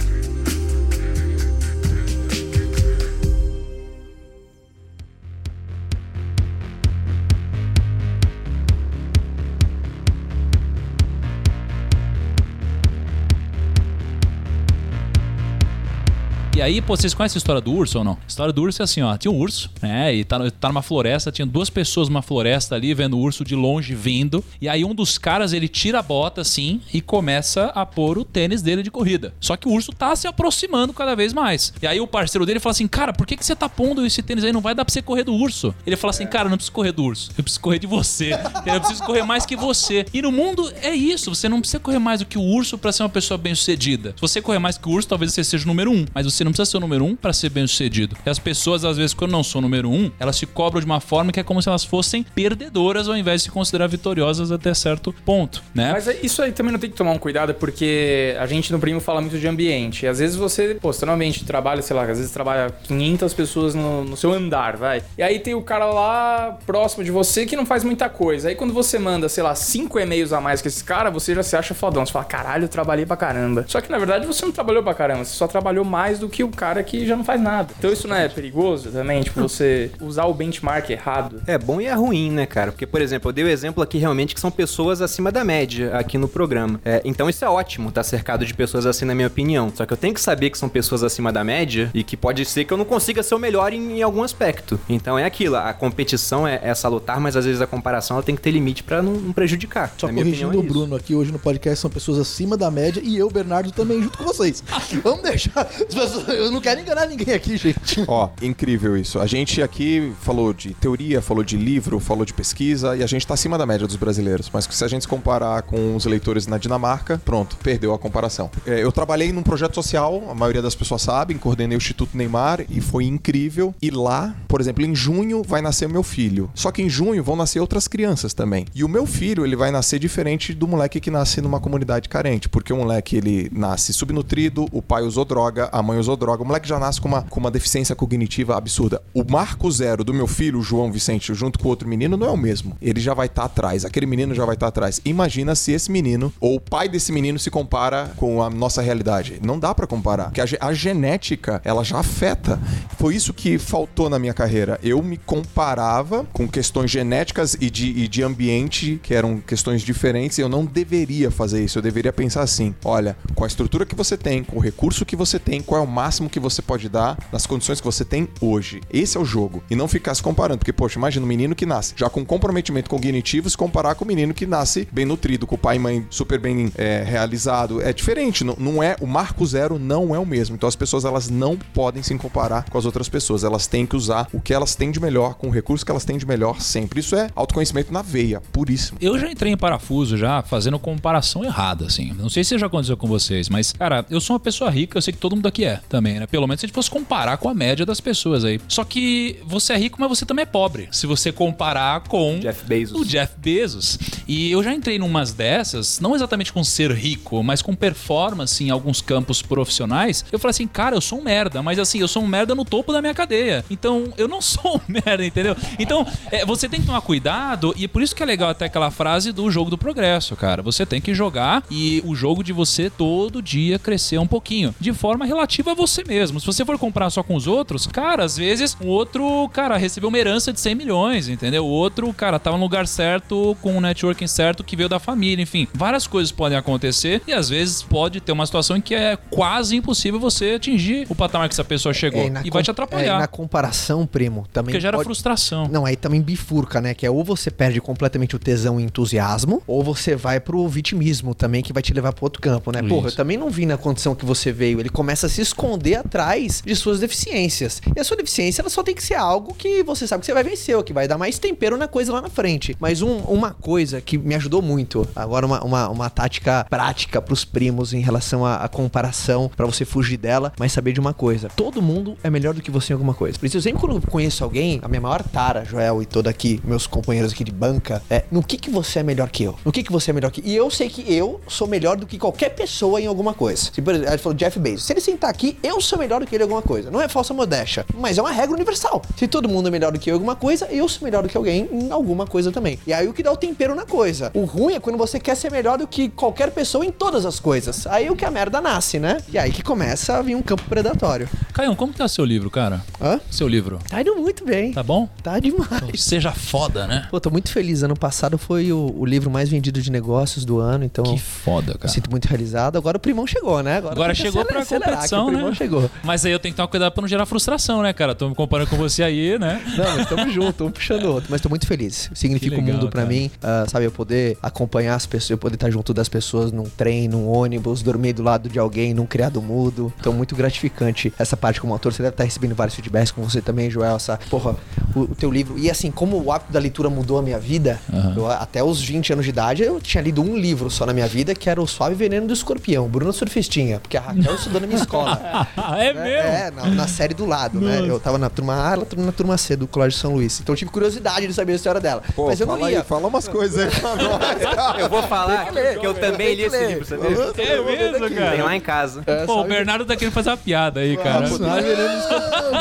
E aí, pô, vocês conhecem a história do urso ou não? A história do urso é assim, ó. Tinha um urso, né? E tá, tá numa floresta, tinha duas pessoas numa floresta ali, vendo o urso de longe vindo. E aí um dos caras, ele tira a bota assim e começa a pôr o tênis dele de corrida. Só que o urso tá se aproximando cada vez mais. E aí o parceiro dele fala assim, cara, por que, que você tá pondo esse tênis aí? Não vai dar pra você correr do urso. Ele fala assim, cara, eu não preciso correr do urso. Eu preciso correr de você. eu preciso correr mais que você. E no mundo é isso. Você não precisa correr mais do que o urso pra ser uma pessoa bem sucedida. Se você correr mais que o urso, talvez você seja o número um. Mas você não precisa ser o número um pra ser bem sucedido. E as pessoas, às vezes, quando não são o número um, elas se cobram de uma forma que é como se elas fossem perdedoras ao invés de se considerar vitoriosas até certo ponto, né? Mas é- isso aí também não tem que tomar um cuidado, porque a gente no Primo fala muito de ambiente. E às vezes você, pô, você tá num ambiente de trabalho, sei lá, às vezes trabalha 500 pessoas no, no seu andar, vai. E aí tem o cara lá próximo de você que não faz muita coisa. Aí quando você manda, sei lá, cinco e-mails a mais que esse cara, você já se acha fodão. Você fala, caralho, eu trabalhei pra caramba. Só que na verdade você não trabalhou pra caramba, você só trabalhou mais do que o cara que já não faz nada. Então isso não é perigoso também? Tipo, você usar o benchmark errado. É bom e é ruim, né, cara? Porque, por exemplo, eu dei o exemplo aqui realmente que são pessoas acima da média aqui no programa. É, então isso é ótimo, tá cercado de pessoas assim, na minha opinião. Só que eu tenho que saber que são pessoas acima da média e que pode ser que eu não consiga ser o melhor em, em algum aspecto. Então é aquilo, a competição é, é salutar, mas às vezes a comparação ela tem que ter limite pra não, não prejudicar. Só Na minha corrigindo opinião, o é isso. Bruno aqui hoje no podcast, são pessoas acima da média e eu, Bernardo, também junto com vocês. *laughs* Vamos deixar. as pessoas- *laughs* Eu não quero enganar ninguém aqui, gente. Ó, incrível isso. A gente aqui falou de teoria, falou de livro, falou de pesquisa e a gente tá acima da média dos brasileiros. Mas se a gente se comparar com os eleitores na Dinamarca, pronto, perdeu a comparação. É, eu trabalhei num projeto social, a maioria das pessoas sabem, coordenei o Instituto Neymar e foi incrível. E lá, por exemplo, em junho vai nascer meu filho. Só que em junho vão nascer outras crianças também. E o meu filho, ele vai nascer diferente do moleque que nasce numa comunidade carente, porque o moleque ele nasce subnutrido, o pai usou droga, a mãe usou droga, o moleque já nasce com uma, com uma deficiência cognitiva absurda. O marco zero do meu filho, João Vicente, junto com outro menino, não é o mesmo. Ele já vai estar atrás, aquele menino já vai estar atrás. Imagina se esse menino, ou o pai desse menino, se compara com a nossa realidade. Não dá pra comparar, porque a, a genética, ela já afeta. Foi isso que faltou na minha carreira. Eu me comparava com questões genéticas e de, e de ambiente, que eram questões diferentes, e eu não deveria fazer isso. Eu deveria pensar assim: olha, com a estrutura que você tem, com o recurso que você tem, qual é o máximo que você pode dar nas condições que você tem hoje. Esse é o jogo. E não ficar se comparando, porque, poxa, imagina um menino que nasce já com comprometimento cognitivo se comparar com o menino que nasce bem nutrido, com o pai e mãe super bem é, realizado. É diferente, não, não é. O marco zero não é o mesmo. Então as pessoas elas não podem se comparar com as outras pessoas. Elas têm que usar o que elas têm de melhor, com o recurso que elas têm de melhor sempre. Isso é autoconhecimento na veia, puríssimo. Eu já entrei em parafuso já fazendo comparação errada, assim. Não sei se já aconteceu com vocês, mas, cara, eu sou uma pessoa rica, eu sei que todo mundo aqui é também, né? Pelo menos se a gente fosse comparar com a média das pessoas aí. Só que você é rico, mas você também é pobre. Se você comparar com Jeff Bezos. o Jeff Bezos. E eu já entrei numas dessas, não exatamente com ser rico, mas com performance em alguns campos profissionais. Eu falei assim, cara, eu sou um merda, mas assim, eu sou um merda no topo da minha cadeia. Então, eu não *laughs* sou um merda, entendeu? Então, é, você tem que tomar cuidado, e é por isso que é legal até aquela frase do jogo do progresso, cara. Você tem que jogar e o jogo de você todo dia crescer um pouquinho, de forma relativa a você mesmo. Se você for comparar só com os outros, cara, às vezes o outro, cara, recebeu uma herança de 100 milhões, entendeu? O outro, cara, tava no lugar certo, com o networking certo que veio da família, enfim. Várias coisas podem acontecer e às vezes pode ter uma situação em que é quase impossível você atingir o patamar que essa pessoa chegou É, e vai te é, atrapalhar. e na comparação, primo, também Porque gera pode- frustração. Não, aí também bifurca, né? Que é ou você perde completamente o tesão e entusiasmo, ou você vai pro vitimismo também, que vai te levar pro outro campo, né? Porra, eu Isso. também não vim na condição que você veio. Ele começa a se esconder atrás de suas deficiências. E a sua deficiência, ela só tem que ser algo que você sabe que você vai vencer, ou que vai dar mais tempero na coisa lá na frente. Mas um- uma coisa que me ajudou muito, agora uma, uma, uma tática prática pros primos em relação à, comparação, pra você fugir dela, mas saber de uma coisa. Todo mundo é melhor do que você em alguma coisa. Por isso, eu sempre quando eu conheço alguém, a minha maior tara, Joel e todo aqui, meus companheiros aqui de banca, é no que que você é melhor que eu? No que que você é melhor que... E eu sei que eu sou melhor do que qualquer pessoa em alguma coisa. Se, por exemplo, ele falou Jeff Bezos. Se ele sentar aqui, eu sou melhor do que ele em alguma coisa. Não é falsa modéstia, mas é uma regra universal. Se todo mundo é melhor do que eu em alguma coisa, eu sou melhor do que alguém em alguma coisa também. E aí o que dá o tempero na coisa. O ruim é quando você quer ser melhor do que qualquer pessoa em todas as coisas. Aí o que a merda nasce, né? E aí que começa a vir um campo predatório. Caião, como tá seu livro, cara? Hã? Seu livro. Tá indo muito bem. Tá bom? Tá demais. Seja foda, né? Pô, tô muito feliz. Ano passado foi o, o livro mais vendido de negócios do ano, então Que foda, cara. sinto muito realizado. Agora o Primão chegou, né? Agora que chegou pra competição, né? Primão chegou. Mas aí eu tenho que tomar cuidado pra não gerar frustração, né, cara? Tô me comparando com você aí, né? Não, mas tamo junto, um puxando o outro. Mas tô muito feliz. Significa o legal, mundo pra cara. mim, ah, sabe? Eu poder acompanhar as pessoas, eu poder estar junto das pessoas num trem, num ônibus, dormir do lado de alguém, num criado mudo. Então, muito gratificante essa parte como autor. Você deve estar recebendo vários feedbacks com você também, Joel. Essa, porra, o, o teu livro. E assim, como o hábito da leitura mudou a minha vida, eu, até os 20 anos de idade, eu tinha lido um livro só na minha vida, que era O Suave Veneno do Escorpião, Bruna Surfistinha, porque a Raquel estudou na minha escola. *laughs* *laughs* é mesmo? É, na, na série do lado, né? Eu tava na turma A, ela tava na turma C do Colégio São Luís. Então eu tive curiosidade de saber a história dela. Pô, Mas eu não aí, fala umas coisas aí pra nós. *laughs* Eu vou falar que, que eu também li esse livro, sabia? É mesmo, Tem cara? lá em casa. Pô, o Bernardo tá querendo fazer uma piada aí, cara.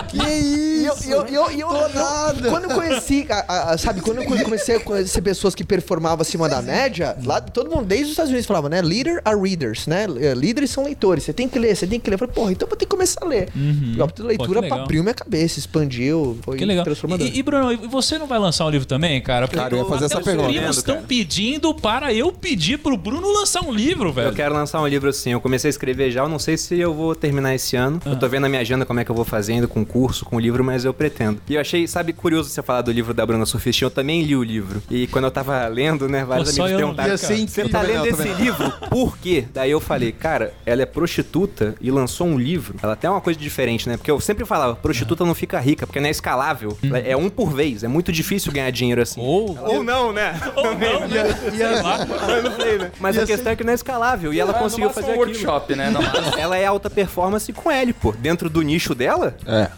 que isso? e eu, eu, eu, Tô eu- nada. quando eu conheci, a- a- a- sabe, quando eu comecei a conhecer pessoas que performavam acima da média, lá todo mundo, desde os Estados Unidos, falava, né? Leader are readers, né? Eh, Líderes são leitores, você tem que ler, você tem que ler. Eu falei, porra, então eu vou ter que começar a ler. E a Pô, que leitura legal. abriu minha cabeça, expandiu, foi Que legal. transformador. E, e, Bruno, e você não vai lançar um livro também, cara? Porque Cara, eu ia fazer essa os pergunta. primos estão pedindo para eu pedir pro Bruno lançar um livro, velho. Eu quero lançar um livro assim. Eu comecei a escrever já, eu não sei se eu vou terminar esse ano. Eu tô vendo na minha agenda como é que eu vou fazendo com o curso, com o livro, mas eu pretendo. E eu achei, sabe, curioso você falar do livro da Bruna Surfistinha. Eu também li o livro. E quando eu tava lendo, né, vários Pô, amigos eu não perguntaram. Ia ser Você tá lendo não, esse livro? Por quê? Daí eu falei, cara, ela é prostituta e lançou um livro. Ela tem uma coisa diferente, né? Porque eu sempre falava, prostituta não fica rica, porque não é escalável. É um por vez. É muito difícil ganhar dinheiro assim. Ou, Ou não, né? *laughs* ou não, né? Eu não sei, né? Mas a questão é que não é escalável. E ela É, no conseguiu fazer um aquilo. workshop, né? *laughs* Ela é alta performance com L, pô. Dentro do nicho dela, É,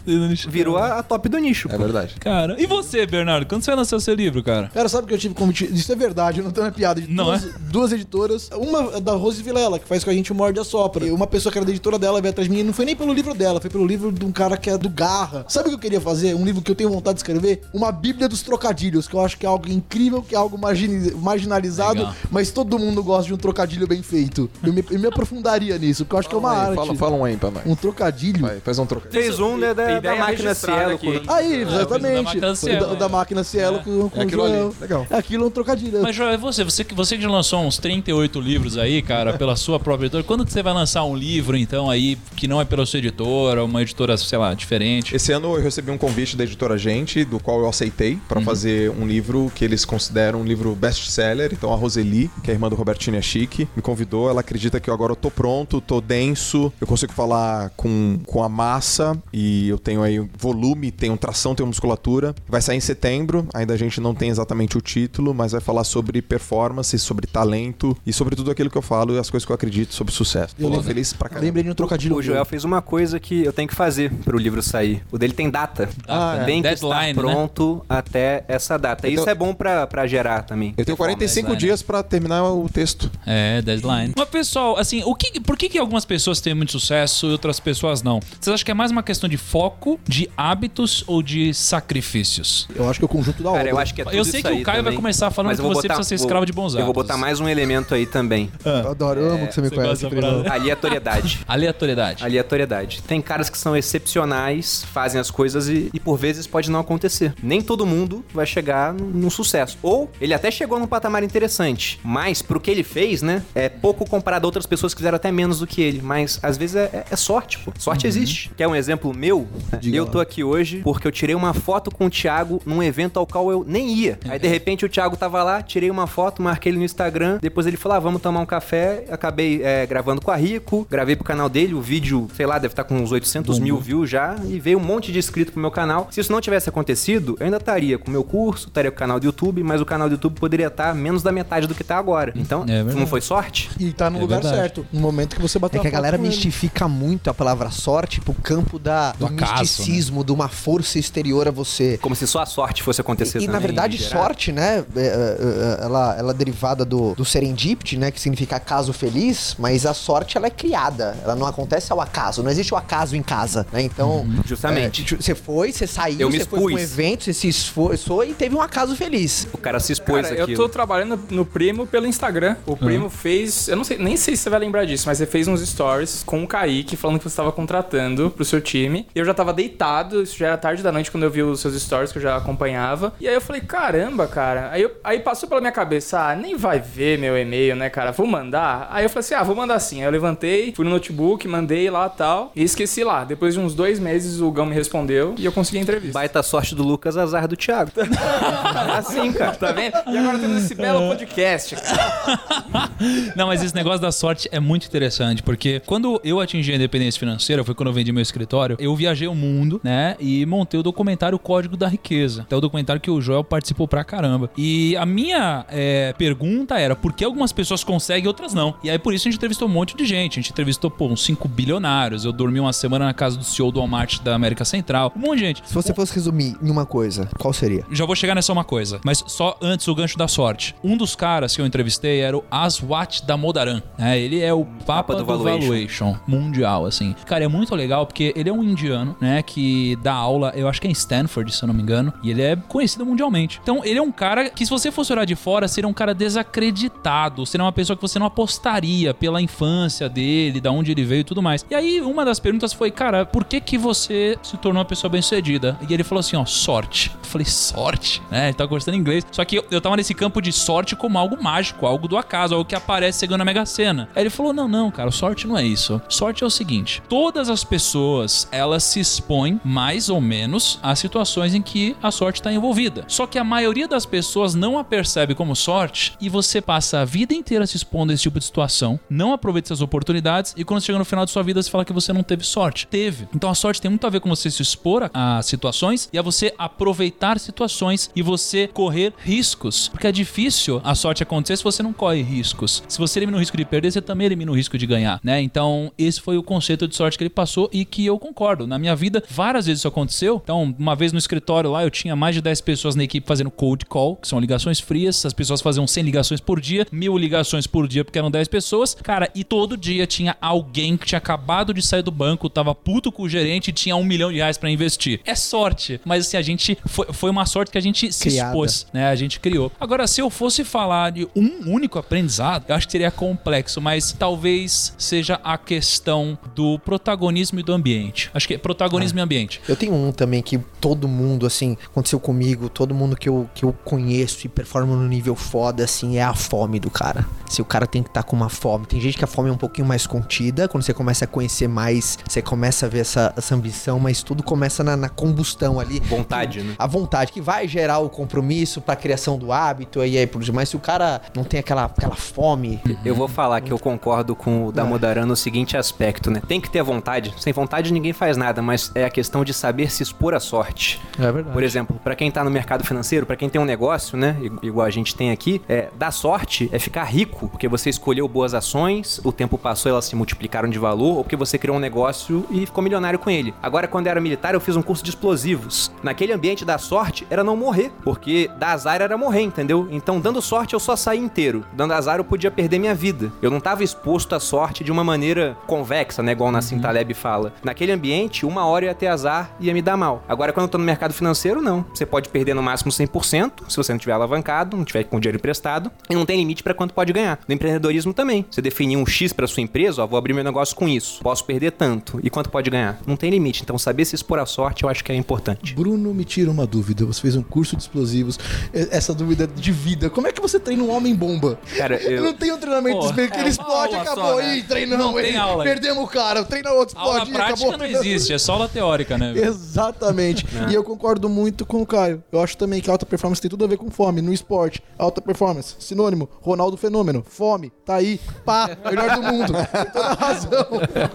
virou a, a top do nicho, é pô. verdade. Cara, e você, Bernardo? Quando você o seu livro, cara? Cara, sabe que eu tive convite? Isso é verdade, não tem uma piada. De Não duas, é? duas editoras. Uma é da Rose Vilela, que faz com a gente o Morde a Sopra. E uma pessoa que era da editora dela veio atrás de mim. Não foi nem pelo livro dela, foi pelo livro de um cara que é do Garra. Sabe o que eu queria fazer? Um livro que eu tenho vontade de escrever? Uma Bíblia dos Trocadilhos, que eu acho que é algo incrível, que é algo marginalizado, Legal. mas todo mundo gosta de um trocadilho bem feito. Eu me, eu me aprofundaria nisso, porque eu acho que é uma Fala aí, arte. Fala, fala um aí pra nós. Um trocadilho. Vai, faz um trocadilho. Fez um né, da, da Ideia máquina Cielo. aqui. com- Aí, da exatamente. da, é. da máquina Cielo com, com É o aquilo ali. Joel. Legal. É aquilo é um trocadilho. Mas, Joel, e você? Você que, você que já lançou uns 38 livros aí, cara, pela sua própria editora. Quando que você vai lançar um livro, então, aí, que não é pela sua editora, uma editora, sei lá, diferente? Esse ano eu recebi um convite da editora Gente, do qual eu aceitei, pra fazer um livro que eles consideram um livro best-seller. Então a Roseli, que é a irmã do Robertinho é chique, me convidou. Ela acredita que eu agora eu tô pronto, tô denso, eu consigo falar com, com a massa e eu tenho aí volume, tenho tração, tenho musculatura. Vai sair em setembro, ainda a gente não tem exatamente o título, mas vai falar sobre performance, sobre talento e sobre tudo aquilo que eu falo e as coisas que eu acredito sobre sucesso. Tô lembro- feliz pra caramba. Lembrei de um trocadilho. O Joel fez uma coisa que eu tenho que fazer pro livro sair. O dele tem data. Ah, é. Tem que Deadline, estar né? pronto até essa data. Então- Isso é bom pra, pra gerar também. Eu tenho 45 deadline. dias pra terminar o texto. É, deadline. Mas, pessoal, assim, o que, por que, que algumas pessoas têm muito sucesso e outras pessoas não? Vocês acham que é mais uma questão de foco, de hábitos ou de sacrifícios? Eu acho que é o conjunto da obra. Cara, eu acho que é tudo Eu sei isso que o Caio vai também. começar falando Mas que eu você botar- precisa ser vou- escravo de bons Eu vou hábitos. botar mais um elemento aí também. Eu adoro, amo que você me você conhece. Aleatoriedade. Aleatoriedade. Aleatoriedade. Tem caras que são excepcionais, fazem as coisas e, e por vezes pode não acontecer. Nem todo mundo vai chegar num, sucesso. Ou ele até chegou num patamar interessante, mas pro que ele fez, né, é pouco comparado a outras pessoas que fizeram até menos do que ele. Mas às vezes é, é- é sorte, pô. Sorte existe. Quer um exemplo meu? *laughs* Diga eu tô aqui hoje porque eu tirei uma foto com o Thiago num evento ao qual eu nem ia. *laughs* Aí de repente o Thiago tava lá, tirei uma foto, marquei ele no Instagram. Depois ele falou: ah, vamos tomar um café. Acabei é, gravando com a Rico, gravei pro canal dele. O vídeo, sei lá, deve estar com uns 800 mil views já. E veio um monte de inscrito pro meu canal. Se isso não tivesse acontecido, eu ainda estaria com o meu curso, estaria com o canal do YouTube, mas o canal do YouTube poderia estar menos da metade do que tá agora. Então, É não foi sorte? E tá no É lugar verdade. certo. No momento que você bateu É que a foto galera com ele. mistifica muito a palavra sorte pro campo da, do, acaso, né? misticismo, de uma força exterior a você. Como se só a sorte fosse acontecer E, e, também. na verdade, sorte, né? é, é, é, ela, ela é derivada do, do serendipity, né? Que significa acaso feliz, mas a sorte ela é criada. Ela não acontece ao acaso. Não existe o acaso em casa, né? Então. Justamente. é, tipo, você foi, você saiu, Eu me você foi pra um evento, você se esforçou e teve um acaso feliz. O cara se expôs Cara, aqui. eu tô trabalhando no Primo pelo Instagram. O Primo fez. Eu não sei, nem sei se você vai lembrar disso, mas você fez uns stories com o Kaique falando que você estava contratando pro seu time. E eu já tava deitado, isso já era tarde da noite quando eu vi os seus stories que eu já acompanhava. E aí eu falei, caramba, cara. Aí, eu- aí passou pela minha cabeça, ah, nem vai ver meu e-mail, né, cara? Vou mandar. Aí eu falei assim, ah, vou mandar sim. Aí eu levantei, fui no notebook, mandei lá lá e tal. E esqueci lá. Depois de uns dois meses, o Gão me respondeu e eu consegui a entrevista. Baita sorte do Lucas, azar do Thiago. *laughs* assim, cara. Tá vendo? E agora temos esse belo podcast. cara. *laughs* Não, mas esse negócio da sorte é muito interessante, porque quando eu atingi a independência financeira, foi quando eu vendi meu escritório, eu viajei o mundo, né, e montei o documentário Código da Riqueza. Até o documentário que o Joel participou pra caramba. E a minha é, pergunta era, por que algumas pessoas conseguem e outras não? E aí por isso a gente entrevistou um monte de gente. A gente entrevistou, pô, uns 5 bilionários. Eu dormi uma semana na casa do CEO do Walmart da América Central. Um monte de gente. Se você fosse resumir em uma coisa, qual seria? Já vou chegar nessa uma coisa, mas só antes o gancho da sorte. Um dos caras que eu entrevistei era o Aswat Damodaran, né? Ele é o papa, do, do valuation. valuation. mundial, assim. Cara, é muito legal porque ele é um indiano, né, que dá aula, eu acho que é em Stanford, se eu não me engano, e ele é conhecido mundialmente. Então, ele é um cara que se você fosse olhar de fora, seria um cara desacreditado, seria uma pessoa que você não apostaria pela infância dele, da onde ele veio e tudo mais. E aí, uma das perguntas foi, cara, por que que você se tornou uma pessoa bem-sucedida? E ele falou assim, ó, sorte. Eu falei, sorte? Né? Ele tava conversando em inglês. Só que eu, eu tava nesse campo de sorte como algo mágico, algo do acaso, algo que aparece chegando na Mega Sena. Aí ele falou, não, não, cara, sorte não é isso. Sorte é o seguinte, todas as pessoas, elas se expõem, mais ou menos, a situações em que a sorte tá envolvida. Só que a maioria das pessoas não a percebe como sorte e você passa a vida inteira se expondo a esse tipo de situação, não aproveita essas oportunidades e quando chega no final de sua vida você fala que você não teve sorte. Teve. Então a sorte tem muito a ver com você se expor a situações e a você aproveitar situações e você correr riscos. Porque é difícil a sorte acontecer se você não corre riscos. Se você elimina o risco de perder, você também elimina o risco de ganhar, né? Então, esse foi o conceito de sorte que ele passou e que eu concordo. Na minha vida, várias vezes isso aconteceu. Então, uma vez no escritório lá, eu tinha mais de 10 pessoas na equipe fazendo cold call, que são ligações frias. As pessoas faziam 100 ligações por dia, mil ligações por dia, porque eram 10 pessoas. Cara, e todo dia tinha alguém que tinha acabado de sair do banco, tava puto com o gerente e tinha um milhão de reais pra investir. É sorte, mas assim, a gente. Foi, foi uma sorte que a gente se Criada. expôs, né? A gente criou. Agora, se eu fosse falar de um único aprendizado, eu acho que seria complexo, mas talvez seja a questão do protagonismo e do ambiente. Acho que é protagonismo e ambiente. Eu tenho um também que todo mundo, assim, aconteceu comigo, todo mundo que eu, que eu conheço e performa no nível foda, assim, é a fome do cara. Se o cara tem que estar com uma fome. Tem gente que a fome é um pouquinho mais contida, quando você começa a conhecer mais, você começa a ver essa, essa ambição, mas tudo começa na, na combustão ali. Vontade, né? A vontade que vai gerar o compromisso pra criação do hábito e aí por. Mas se o cara não tem aquela, aquela fome. Eu vou falar que eu concordo com o Damodaran no seguinte aspecto, né? Tem que ter vontade. Sem vontade ninguém faz nada, mas é a questão de saber se expor à sorte. É verdade. Por exemplo, pra quem tá no mercado financeiro, pra quem tem um negócio, né, igual a gente tem aqui, é, dar sorte é ficar rico, porque você escolheu boas ações, o tempo passou, elas se multiplicaram de valor, porque você criou um negócio e ficou milionário com ele. Agora, quando eu era militar, eu fiz um curso de explosivos. Naquele ambiente da sorte era não morrer, porque dar azar era morrer, entendeu? Então, dando sorte, eu só saí inteiro. Dando azar, eu podia perder minha vida. Eu não tava exposto à sorte de uma maneira convexa, né, igual o Nassim Taleb fala. Naquele ambiente, uma hora eu ia ter azar e ia me dar mal. Agora, quando eu tô no mercado financeiro, não. Você pode perder no máximo 100%, se você não tiver alavancado, não tiver com dinheiro emprestado, e não tem limite pra quanto pode ganhar. No empreendedorismo também. Você definir um X pra sua empresa, ó, vou abrir meu negócio com isso. Posso perder tanto. E quanto pode ganhar? Não tem limite. Então, saber se expor à sorte, eu acho que é importante. Bruno, me tira uma dúvida. Você fez um curso de explosivos. Essa dúvida de vida. Como é que você treina um homem bomba? Cara, *laughs* eu- não tem um treinamento Pô, específico. é Ele explode, aula acabou. só, né? Ih, treinamos. Não tem ele. aula. Perdemos o cara. Treina outro, Aula explode. prática acabou. não existe, é só aula teórica, né? Exatamente. *laughs* E eu concordo muito com o Caio. Eu acho também que alta performance tem tudo a ver com fome. No esporte, alta performance, sinônimo, Ronaldo Fenômeno, fome, tá aí, pá, melhor do mundo. Tem toda a razão.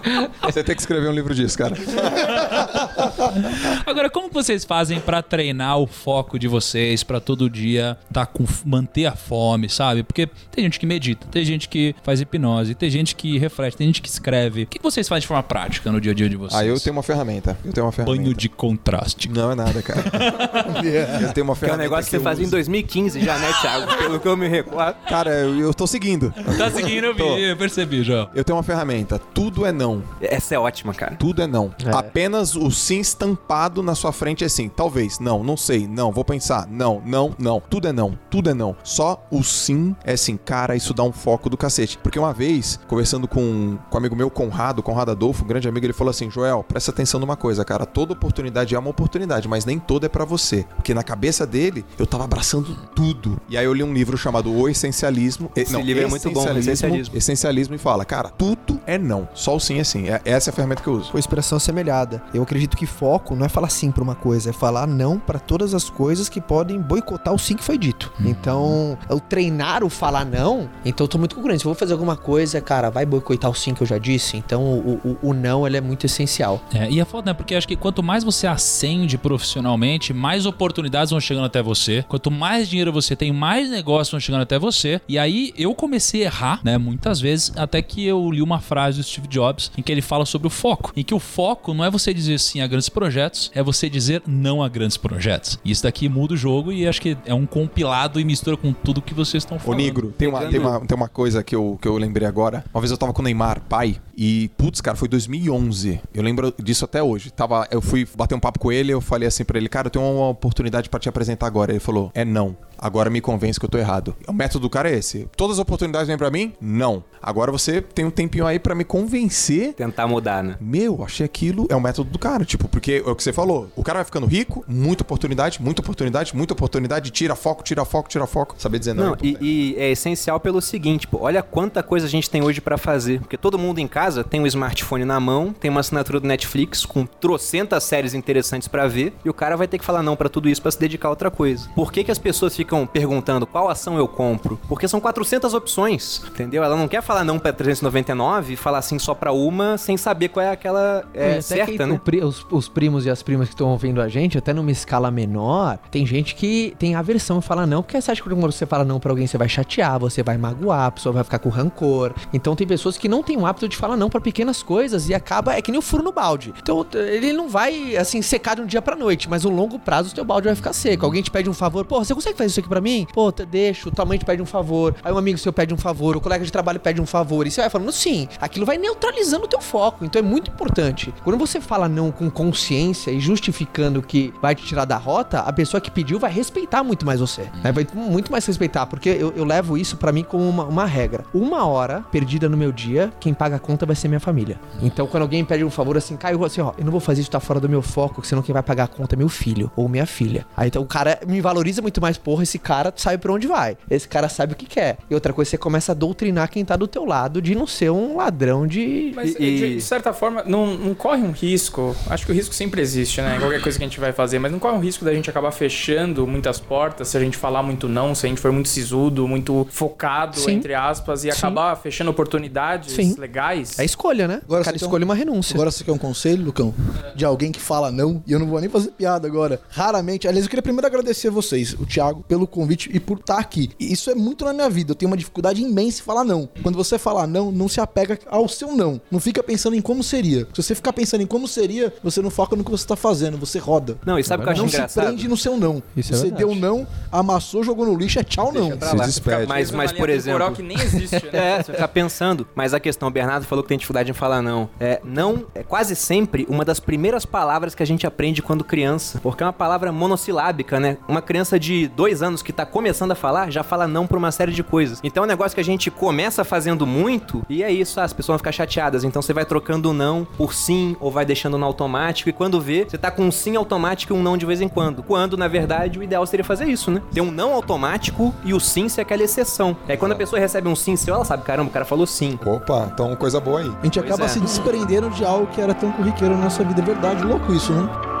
*laughs* Você tem que escrever um livro disso, cara. *laughs* Agora, como vocês fazem pra treinar o foco de vocês pra todo dia tá com manter a fome, sabe? Porque tem gente que medita, tem gente que faz hipnose, tem gente que reflete, tem gente que escreve. O que vocês fazem de forma prática no dia a dia de vocês? Aí eu tenho uma ferramenta. Eu tenho uma ferramenta. banho de contraste. Não é nada, cara. *laughs* Eu tenho uma Que é um ferramenta. negócio que você fazia em uso. 2015 já, né, Thiago? Pelo que eu me recordo. Cara, eu, eu tô seguindo. Tá seguindo, eu vi, eu percebi já. Eu tenho uma ferramenta. Tudo é não. Essa é ótima, cara. Tudo é não. Apenas o sim estampado na sua frente é sim. Talvez, não, não sei, não, vou pensar, não, não, não. Tudo é não, tudo é não. Só o sim é sim. Cara, isso dá um foco do cacete. Porque uma vez, conversando com, com um amigo meu, Conrado, Conrado Adolfo, um grande amigo, ele falou assim: Joel, presta atenção numa coisa, cara. Toda oportunidade é uma oportunidade, mas nem toda é pra você. Porque na cabeça dele, eu tava abraçando tudo. E aí eu li um livro chamado O Essencialismo. Esse livro é muito bom, Essencialismo, Essencialismo. Essencialismo e fala, cara, tudo é não. Só o sim assim, assim. É- Essa é a ferramenta que eu uso. com expressão assemelhada. Eu acredito que foco não é falar sim pra uma coisa, é falar não pra todas as coisas que podem boicotar o sim que foi dito. Então, eu treinar o falar não, então eu tô muito concluindo. Se eu vou fazer alguma coisa, cara, vai boicotar o sim que eu já disse. Então, o, o, o não, ele é muito essencial. É, e é foda, né? Porque acho que quanto mais você ascende profissionalmente, mais oportunidades vão chegando até você. Quanto mais dinheiro você tem, mais negócios vão chegando até você. E aí eu comecei a errar, né? Muitas vezes, até que eu li uma frase do Steve Jobs em que ele fala sobre o foco. Em que o foco não é você dizer sim a grandes projetos, é você dizer não a grandes projetos. E isso daqui muda o jogo e acho que é um compilado e mistura com tudo que vocês estão Ô, falando. Nigro, tem uma, tem, uma, tem uma coisa que eu, que eu lembrei agora. Uma vez eu tava com o Neymar, pai, e, putz, cara, foi 2011. Eu lembro disso até hoje. Tava, eu fui bater um papo com ele, eu falei assim pra ele, cara, eu tenho uma oportunidade pra te apresentar agora. Ele falou, é não. Agora me convence que eu tô errado. O método do cara é esse. Todas as oportunidades vêm pra mim? Não. Agora você tem um tempinho aí pra me convencer Tentar mudar, né? meu, achei aquilo é o método do cara, tipo, porque é o que você falou. O cara vai ficando rico, muita oportunidade, muita oportunidade, muita oportunidade, tira foco, tira foco, tira foco. Saber dizer não. Não, importante. e, e é essencial pelo seguinte, pô, olha quanta coisa a gente tem hoje pra fazer. Porque todo mundo em casa tem um smartphone na mão, tem uma assinatura do Netflix com trocentas séries interessantes pra ver, e o cara vai ter que falar não pra tudo isso pra se dedicar a outra coisa. Por que, que as pessoas ficam perguntando qual ação eu compro? Porque são 400 opções, entendeu? Ela não quer falar não pra 399 e falar sim só pra uma sem saber qual é aquela é, até certa, né? pri- os, os primos e as primas que estão ouvindo a gente, até numa escala menor, tem gente que tem aversão e fala não, porque você acha que quando você fala não pra alguém, você vai chatear, você vai magoar, a pessoa vai ficar com rancor. Então tem pessoas que não têm o hábito de falar não pra pequenas coisas e acaba, é que nem o furo no balde. Então ele não vai, assim, secar de um dia pra noite, mas no longo prazo o teu balde vai ficar seco. Alguém te pede um favor, pô, você consegue fazer isso aqui pra mim? Pô, te deixo, tua mãe te pede um favor, aí um amigo seu pede um favor, o colega de trabalho pede um favor, e você vai falando sim, aquilo vai neutralizando o teu foco, então é muito importante. Quando você fala não com consciência e justificando que vai te tirar da rota, a pessoa que pediu vai respeitar muito mais você, né? vai muito mais respeitar, porque eu, eu levo isso pra mim como uma, uma regra. Uma hora perdida no meu dia, quem paga a conta vai ser minha família. Então quando alguém pede um favor assim, Caio, assim, ó, eu não vou fazer isso, tá fora do meu foco, senão quem vai pagar a conta é meu filho ou minha filha. Aí então o cara me valoriza muito mais, porra, esse cara sabe pra onde vai. Esse cara sabe o que quer. E outra coisa, você começa a doutrinar quem tá do teu lado de não ser um ladrão de. Mas, E- e- de, de certa forma, não, não corre um risco. Acho que o risco sempre existe, né? Qualquer coisa que a gente vai fazer, mas não corre um risco da gente acabar fechando muitas portas se a gente falar muito não, se a gente for muito sisudo, muito focado, Sim. entre aspas, e Sim. acabar fechando oportunidades Sim. legais. É escolha, né? Agora o cara quer um- escolhe uma renúncia. Agora você quer um conselho, Lucão? De alguém que fala não, e eu não vou nem fazer piada agora. Raramente. Aliás, eu queria primeiro agradecer a vocês, o Thiago, pelo convite e por estar aqui. E isso é muito na minha vida. Eu tenho uma dificuldade imensa em falar não. Quando você falar não, não se apega ao seu não. Não fica pensando em como seria. Se você ficar pensando em como seria, você não foca no que você tá fazendo, você roda. Não, e sabe o que eu acho Não se engraçado? prende no seu não. Isso é você verdade. deu não, amassou, jogou no lixo, é tchau não. Deixa pra Se despede. Mas, mas por exemplo... que nem existe, *laughs* né? É, você fica pensando. Mas a questão, o Bernardo falou que tem dificuldade em falar não. É, não é quase sempre uma das primeiras palavras que a gente aprende quando criança. Porque é uma palavra monossilábica, né? Uma criança de dois anos que tá começando a falar, já fala não pra uma série de coisas. Então é um negócio que a gente começa fazendo muito e é isso, ah, as pessoas vão ficar chateadas. Então você vai trocando o não por sim ou vai deixando no automático. E quando vê, você tá com um sim automático e um não de vez em quando. Quando, na verdade, o ideal seria fazer isso, né? Ter um não automático e o sim ser aquela exceção. É quando a pessoa recebe um sim seu, ela sabe, caramba, o cara falou sim. Opa, então coisa boa aí. A gente Pois acaba é. se desprendendo de algo que era tão corriqueiro na nossa vida. É verdade, louco isso, né?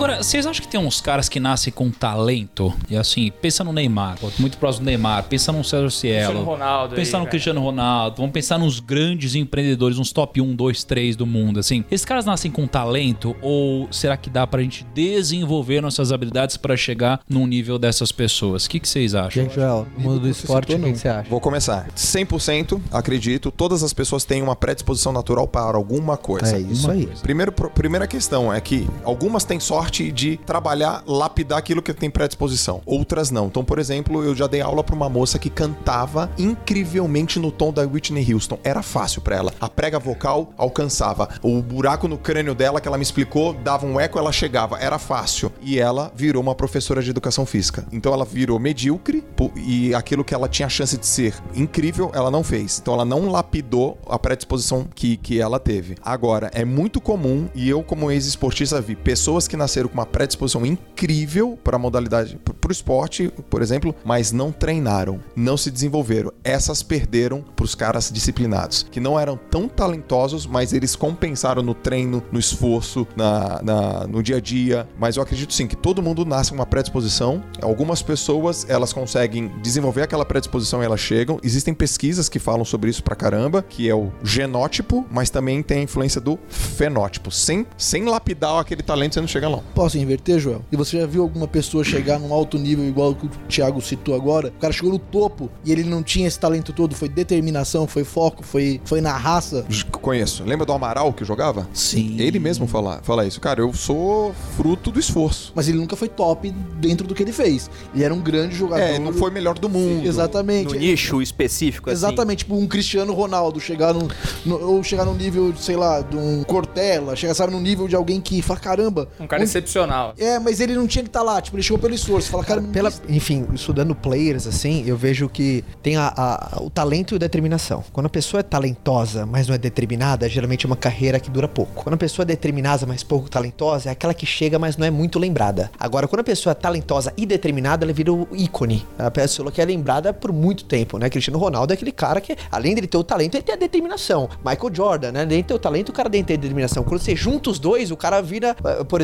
Agora, vocês acham que tem uns caras que nascem com talento? E assim, pensa no Neymar, muito próximo do Neymar, pensa no César Cielo. Cristiano Ronaldo. Pensar aí, no velho. Cristiano Ronaldo, vamos pensar nos grandes empreendedores, uns top 1, 2, 3 do mundo, assim. Esses caras nascem com talento ou será que dá pra gente desenvolver nossas habilidades pra chegar num nível dessas pessoas? O que, que vocês acham? Gente, Joel, no mundo do esporte, o que você acha? Vou começar. 100%, acredito, todas as pessoas têm uma predisposição natural para alguma coisa. É isso aí. Primeiro, pro- primeira questão é que algumas têm sorte de trabalhar, lapidar aquilo que tem predisposição, outras não. Então, por exemplo, eu já dei aula para uma moça que cantava incrivelmente no tom da Whitney Houston. Era fácil para ela. A prega vocal alcançava. O buraco no crânio dela que ela me explicou dava um eco, ela chegava. Era fácil. E ela virou uma professora de educação física. Então ela virou medíocre e aquilo que ela tinha chance de ser incrível, ela não fez. Então ela não lapidou a predisposição que, que ela teve. Agora, é muito comum, e eu, como ex-esportista, vi pessoas que nasceram com uma predisposição incrível para a modalidade, para o esporte, por exemplo, mas não treinaram, não se desenvolveram. Essas perderam para os caras disciplinados, que não eram tão talentosos, mas eles compensaram no treino, no esforço, na, na- no dia a dia. Mas eu acredito sim que todo mundo nasce com uma predisposição. Algumas pessoas elas conseguem desenvolver aquela predisposição e elas chegam. Existem pesquisas que falam sobre isso pra caramba, que é o genótipo, mas também tem a influência do fenótipo. Sem, sem lapidar aquele talento, você não chega lá. Posso inverter, Joel? E você já viu alguma pessoa chegar num alto nível igual que o Thiago citou agora? O cara chegou no topo e ele não tinha esse talento todo. Foi determinação, foi foco, foi, foi na raça. Conheço. Lembra do Amaral que jogava? Sim. Ele mesmo fala, fala isso. Cara, eu sou fruto do esforço. Mas ele nunca foi top dentro do que ele fez. Ele era um grande jogador. É, não foi melhor do mundo. Exatamente. No nicho específico, assim. Exatamente, tipo um Cristiano Ronaldo chegar num, no, ou chegar num nível, sei lá, de um Cortella, chegar, sabe, num nível de alguém que fala, caramba. Um cara excepcional. É, mas ele não tinha que estar lá, tipo, ele chegou pelo esforço. Fala, cara, Pela, enfim, estudando players, assim, eu vejo que tem a- a- o talento e a determinação. Quando a pessoa é talentosa, mas não é determinada, geralmente é uma carreira que dura pouco. Quando a pessoa é determinada, mas pouco talentosa, é aquela que chega, mas não é muito lembrada. Agora, quando a pessoa é talentosa e determinada, ela vira o ícone. A pessoa que é lembrada por muito tempo, né? Cristiano Ronaldo é aquele cara que, além dele ter o talento, ele tem a determinação. Michael Jordan, né? Além de ter o talento, o cara tem a determinação. Quando você junta os dois, o cara vira, eh, por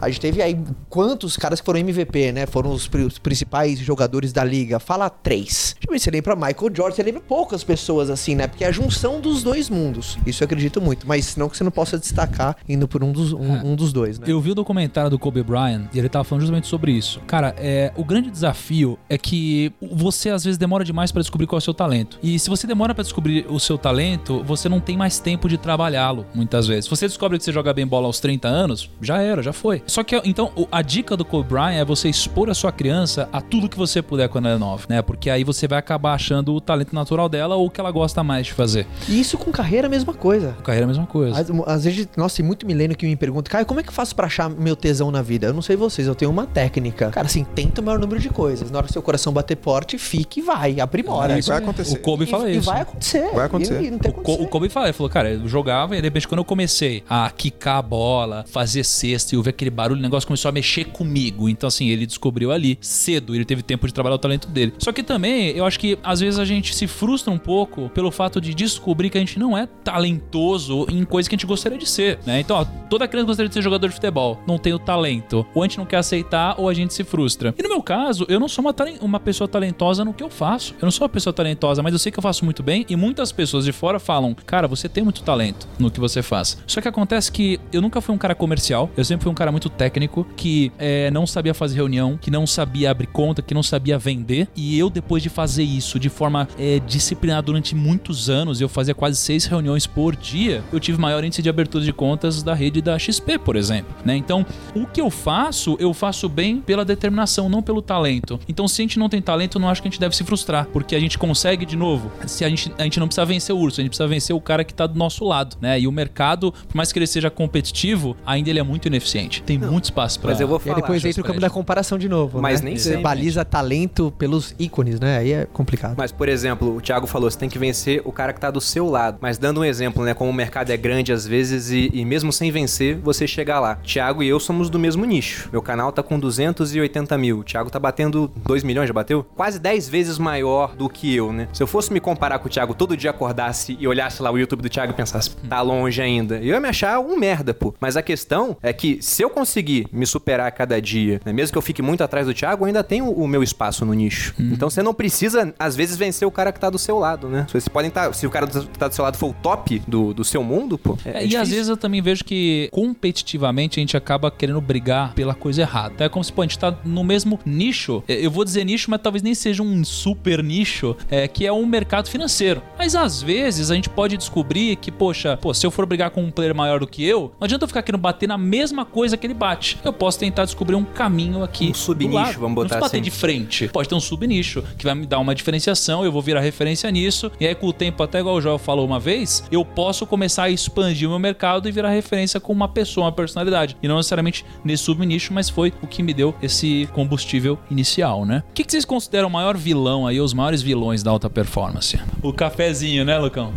a gente teve aí quantos caras que foram MVP, né? Foram os, pri- os principais jogadores da liga. Fala três. Deixa eu ver se lembra Michael Jordan, você lembra poucas pessoas assim, né? Porque é a junção dos dois mundos. Isso eu acredito muito. Mas não que você não possa destacar indo por um dos, um, um dos dois, né? Eu vi o documentário do Kobe Bryant e ele tava falando justamente sobre isso. Cara, é, o grande desafio é que você às vezes demora demais pra descobrir qual é o seu talento. E se você demora pra descobrir o seu talento, você não tem mais tempo de trabalhá-lo, muitas vezes. Se você descobre que você joga bem bola aos 30 anos, já era, já foi. Só que então o- a dica do Kobe Bryant é você expor a sua criança a tudo que você puder quando ela é nova, né? Porque aí você vai acabar achando o talento natural dela ou o que ela gosta mais de fazer. E isso com carreira é a mesma coisa. Com carreira é a mesma coisa. Às, às vezes, nossa, tem muito milênio que me pergunta, cara, como é que eu faço pra achar meu tesão na vida? Eu não sei vocês, eu tenho uma técnica. Cara, assim, tenta o maior número de coisas. Na hora que seu coração bater forte, fique e vai, aprimora. E vai acontecer. O Kobe E- fala e isso. vai acontecer. Vai acontecer. E, e não tem O, Co- o Kobe fala, ele falou, cara, eu jogava e de repente quando eu comecei a quicar a bola, fazer cesta e ouvir aquele barulho, o negócio começou a mexer comigo. Então, assim, ele descobriu ali cedo, ele teve tempo de trabalhar o talento dele. Só que também, eu acho que às vezes a gente se frustra um pouco pelo fato de descobrir que a gente não é talentoso em coisas que a gente gostaria de ser, né? Então, ó, toda criança gostaria de ser jogador de futebol, não tem o talento. Ou a gente não quer aceitar ou a gente se frustra. E no meu caso, eu não sou uma, uma pessoa talentosa no que eu faço. Eu não sou uma pessoa talentosa, mas eu sei que eu faço muito bem e muitas pessoas de fora falam: "Cara, você tem muito talento no que você faz". Só que acontece que eu nunca fui um cara comercial, eu sempre fui um cara muito técnico que eh, não sabia fazer reunião, que não sabia abrir conta, que não sabia vender. E eu depois de fazer isso de forma eh, disciplinada durante muitos anos, eu fazia quase seis reuniões por dia, eu tive maior índice de abertura de contas da rede da XP, por exemplo, né? Então, o que eu faço, eu faço bem pela determinação, não pelo talento. Então, se a gente não tem talento, eu não acho que a gente deve se frustrar, porque a gente consegue de novo. Se a gente a gente não precisa vencer o urso, a gente precisa vencer o cara que tá do nosso lado, né? E o mercado, por mais que ele seja competitivo, ainda ele é muito ineficiente. Tem muito espaço para Mas eu vou E aí falar. depois entra o campo da comparação de novo. Mas né? nem Você sempre. baliza talento pelos ícones, né? Aí é complicado. Mas, por exemplo, o Thiago falou, você tem que vencer o cara que tá do seu lado. Mas dando um exemplo, né? Como o mercado é grande às vezes e, e mesmo sem vencer, você chega lá. Thiago e eu somos do mesmo nicho. Meu canal tá com 280 mil. O Thiago tá batendo 2 milhões, já bateu? Quase 10 vezes maior do que eu, né? Se eu fosse me comparar com o Thiago todo dia acordasse e olhasse lá o YouTube do Thiago e pensasse, tá longe ainda, eu ia me achar um merda, pô. Mas a questão é que se eu conseguir me superar a cada dia, né, mesmo que eu fique muito atrás do Thiago, eu ainda tenho o meu espaço no nicho. Então você não precisa, às vezes, vencer o cara que tá do seu lado, né? Vocês podem estar. se o cara que tá do seu lado for o top do, do seu mundo, pô. É, É, é e às vezes eu também vejo que competitivamente a gente acaba querendo brigar pela coisa errada. Então é como se pô, a gente tá no mesmo nicho. É, Eu vou dizer nicho, mas talvez nem seja um super nicho, é, que é um mercado financeiro. Mas às vezes a gente pode descobrir que, poxa, pô, se eu for brigar com um player maior do que eu, não adianta eu ficar querendo bater na mesma coisa que ele bate. Eu posso tentar descobrir um caminho aqui. Um subnicho, vamos Não botar bater assim. de frente. Pode ter um subnicho que vai me dar uma diferenciação, eu vou virar referência nisso. E aí, com o tempo, até igual o Joel falou uma vez, eu posso começar a expandir o meu mercado e virar referência com uma pessoa, uma personalidade. E não necessariamente nesse subnicho, mas foi o que me deu esse combustível inicial, né? O que, que vocês consideram o maior vilão aí, os maiores vilões da alta performance? O cafezinho, né, Lucão?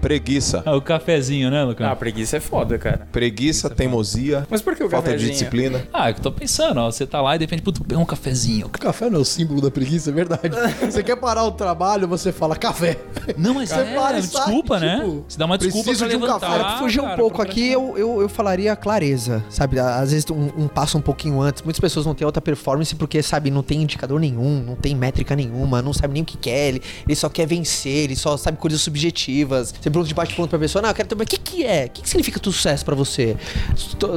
Preguiça. Ah, o cafezinho, né, Lucão? Ah, preguiça é foda, cara. Preguiça, teimosia. Mas por que o falta de cafezinho. disciplina. Ah, é que eu tô pensando, ó. Você tá lá e de repente, puto, pega um cafezinho. Café não é o símbolo da preguiça, é verdade. *laughs* você quer parar o trabalho, você fala café. Não, mas Você é, para e sai, desculpa, né? tipo, Você dá uma desculpa preciso pra de um levantar. café. Pra fugir um cara, pouco aqui, eu, eu, eu falaria clareza, sabe? Às vezes um, um passo um pouquinho antes. Muitas pessoas não têm alta performance porque, sabe, não tem indicador nenhum, não tem métrica nenhuma, não sabe nem o que quer, ele, ele só quer vencer, ele só sabe coisas subjetivas. Você pergunta de bate-ponto pra pessoa, não, eu quero tomar, o que que é? O que, que significa sucesso pra você?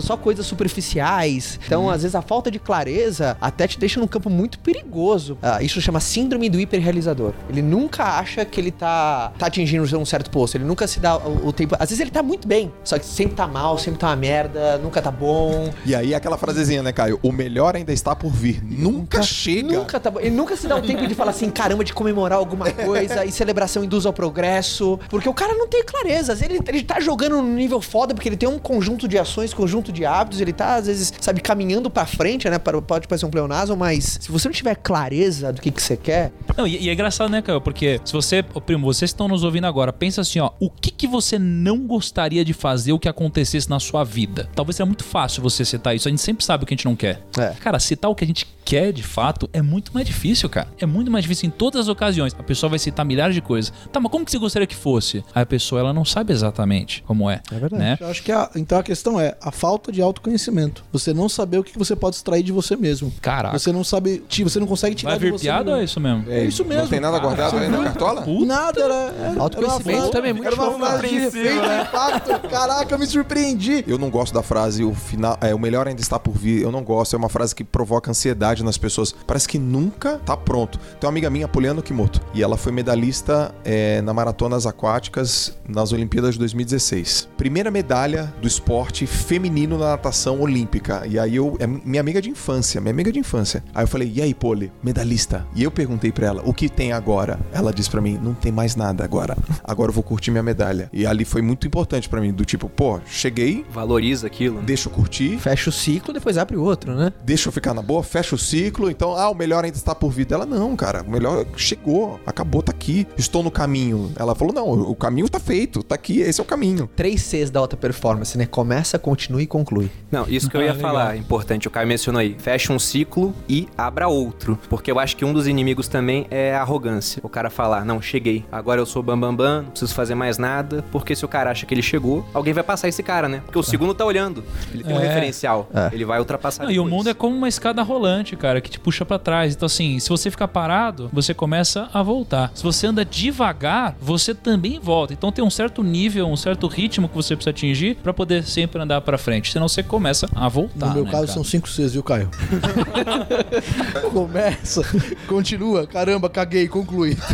Só- coisas superficiais. Então, às vezes, a falta de clareza até te deixa num campo muito perigoso. Ah, isso chama síndrome do hiperrealizador. Ele nunca acha que ele tá, tá atingindo um certo posto. Ele nunca se dá o, o tempo. Às vezes ele tá muito bem, só que sempre tá mal, sempre tá uma merda, nunca tá bom. E aí aquela frasezinha, né, Caio? O melhor ainda está por vir. Nunca, chega. Nunca tá bom. Ele nunca se dá o tempo de falar assim, caramba, de comemorar alguma coisa e celebração induz ao progresso. Porque o cara não tem clareza. Às vezes ele, ele tá jogando no nível foda porque ele tem um conjunto de ações, conjunto de hábitos, ele tá, às vezes, sabe, caminhando pra frente, né? para- Pode parecer um pleonasmo, mas se você não tiver clareza do que, que você quer, Não, e, e é engraçado, né, Caio? Porque se você, ô, primo, vocês estão nos ouvindo agora, pensa assim, ó, o que que você não gostaria de fazer o que acontecesse na sua vida? Talvez seja muito fácil você citar isso, a gente sempre sabe o que a gente não quer. É. Cara, citar o que a gente quer de fato é muito mais difícil, cara. É muito mais difícil em todas as ocasiões. A pessoa vai citar milhares de coisas. Tá, mas como que você gostaria que fosse? Aí a pessoa, ela não sabe exatamente como é. É verdade. Né? Eu acho que a, então a questão é a falta de autoconhecimento. Você não saber o que você pode extrair de você mesmo. Caraca. Você não sabe, você não consegue tirar Vai de vir você. piada ou é isso mesmo? É isso mesmo. Não tem nada guardado aí na cartola? Nada, era, era Autoconhecimento era uma frase- também é muito Era uma frase de efeito, impacto. Caraca, eu me surpreendi. Eu não gosto da frase o final, é o melhor ainda está por vir. Eu não gosto, é uma frase que provoca ansiedade nas pessoas. Parece que nunca tá pronto. Tem uma amiga minha, Poliana Kimoto, e ela foi medalhista é, na maratonas aquáticas nas Olimpíadas de 2016. Primeira medalha do esporte feminino na natação olímpica. E aí eu é minha amiga de infância, minha amiga de infância. Aí eu falei: "E aí, Poli, medalhista?" E eu perguntei pra ela: "O que tem agora?" Ela disse pra mim: "Não tem mais nada agora. Agora eu vou curtir minha medalha." E ali foi muito importante pra mim, do tipo, pô, cheguei, Valoriza aquilo. né? deixa eu curtir, fecha o ciclo, depois abre o outro, né? deixa eu ficar na boa, fecha o ciclo. Então, ah, o melhor ainda está por vir. Ela, não, cara, o melhor chegou, acabou, tá aqui, estou no caminho. Ela falou, não, o caminho tá feito, tá aqui, esse é o caminho. Três Cs da alta performance, né? Começa, continua e conclui. Não, isso que eu Ah, ia legal. falar, importante, o Caio mencionou aí. Fecha um ciclo e abra outro. Porque eu acho que um dos inimigos também é a arrogância. O cara falar, não, cheguei, agora eu sou bambambam, bam, bam, não preciso fazer mais nada. Porque se o cara acha que ele chegou, alguém vai passar esse cara, né? Porque o segundo tá olhando. Ele tem um É. referencial. É. Ele vai ultrapassar Não, e o mundo é como uma escada rolante, cara, que te puxa pra trás. Então, assim, se você ficar parado, você começa a voltar. Se você anda devagar, você também volta. Então, tem um certo nível, um certo ritmo que você precisa atingir pra poder sempre andar pra frente. Senão, você começa a voltar. no meu né, caso cara? são cinco Cs, viu, Caio? *laughs* Começa, continua, caramba, caguei, conclui. *laughs*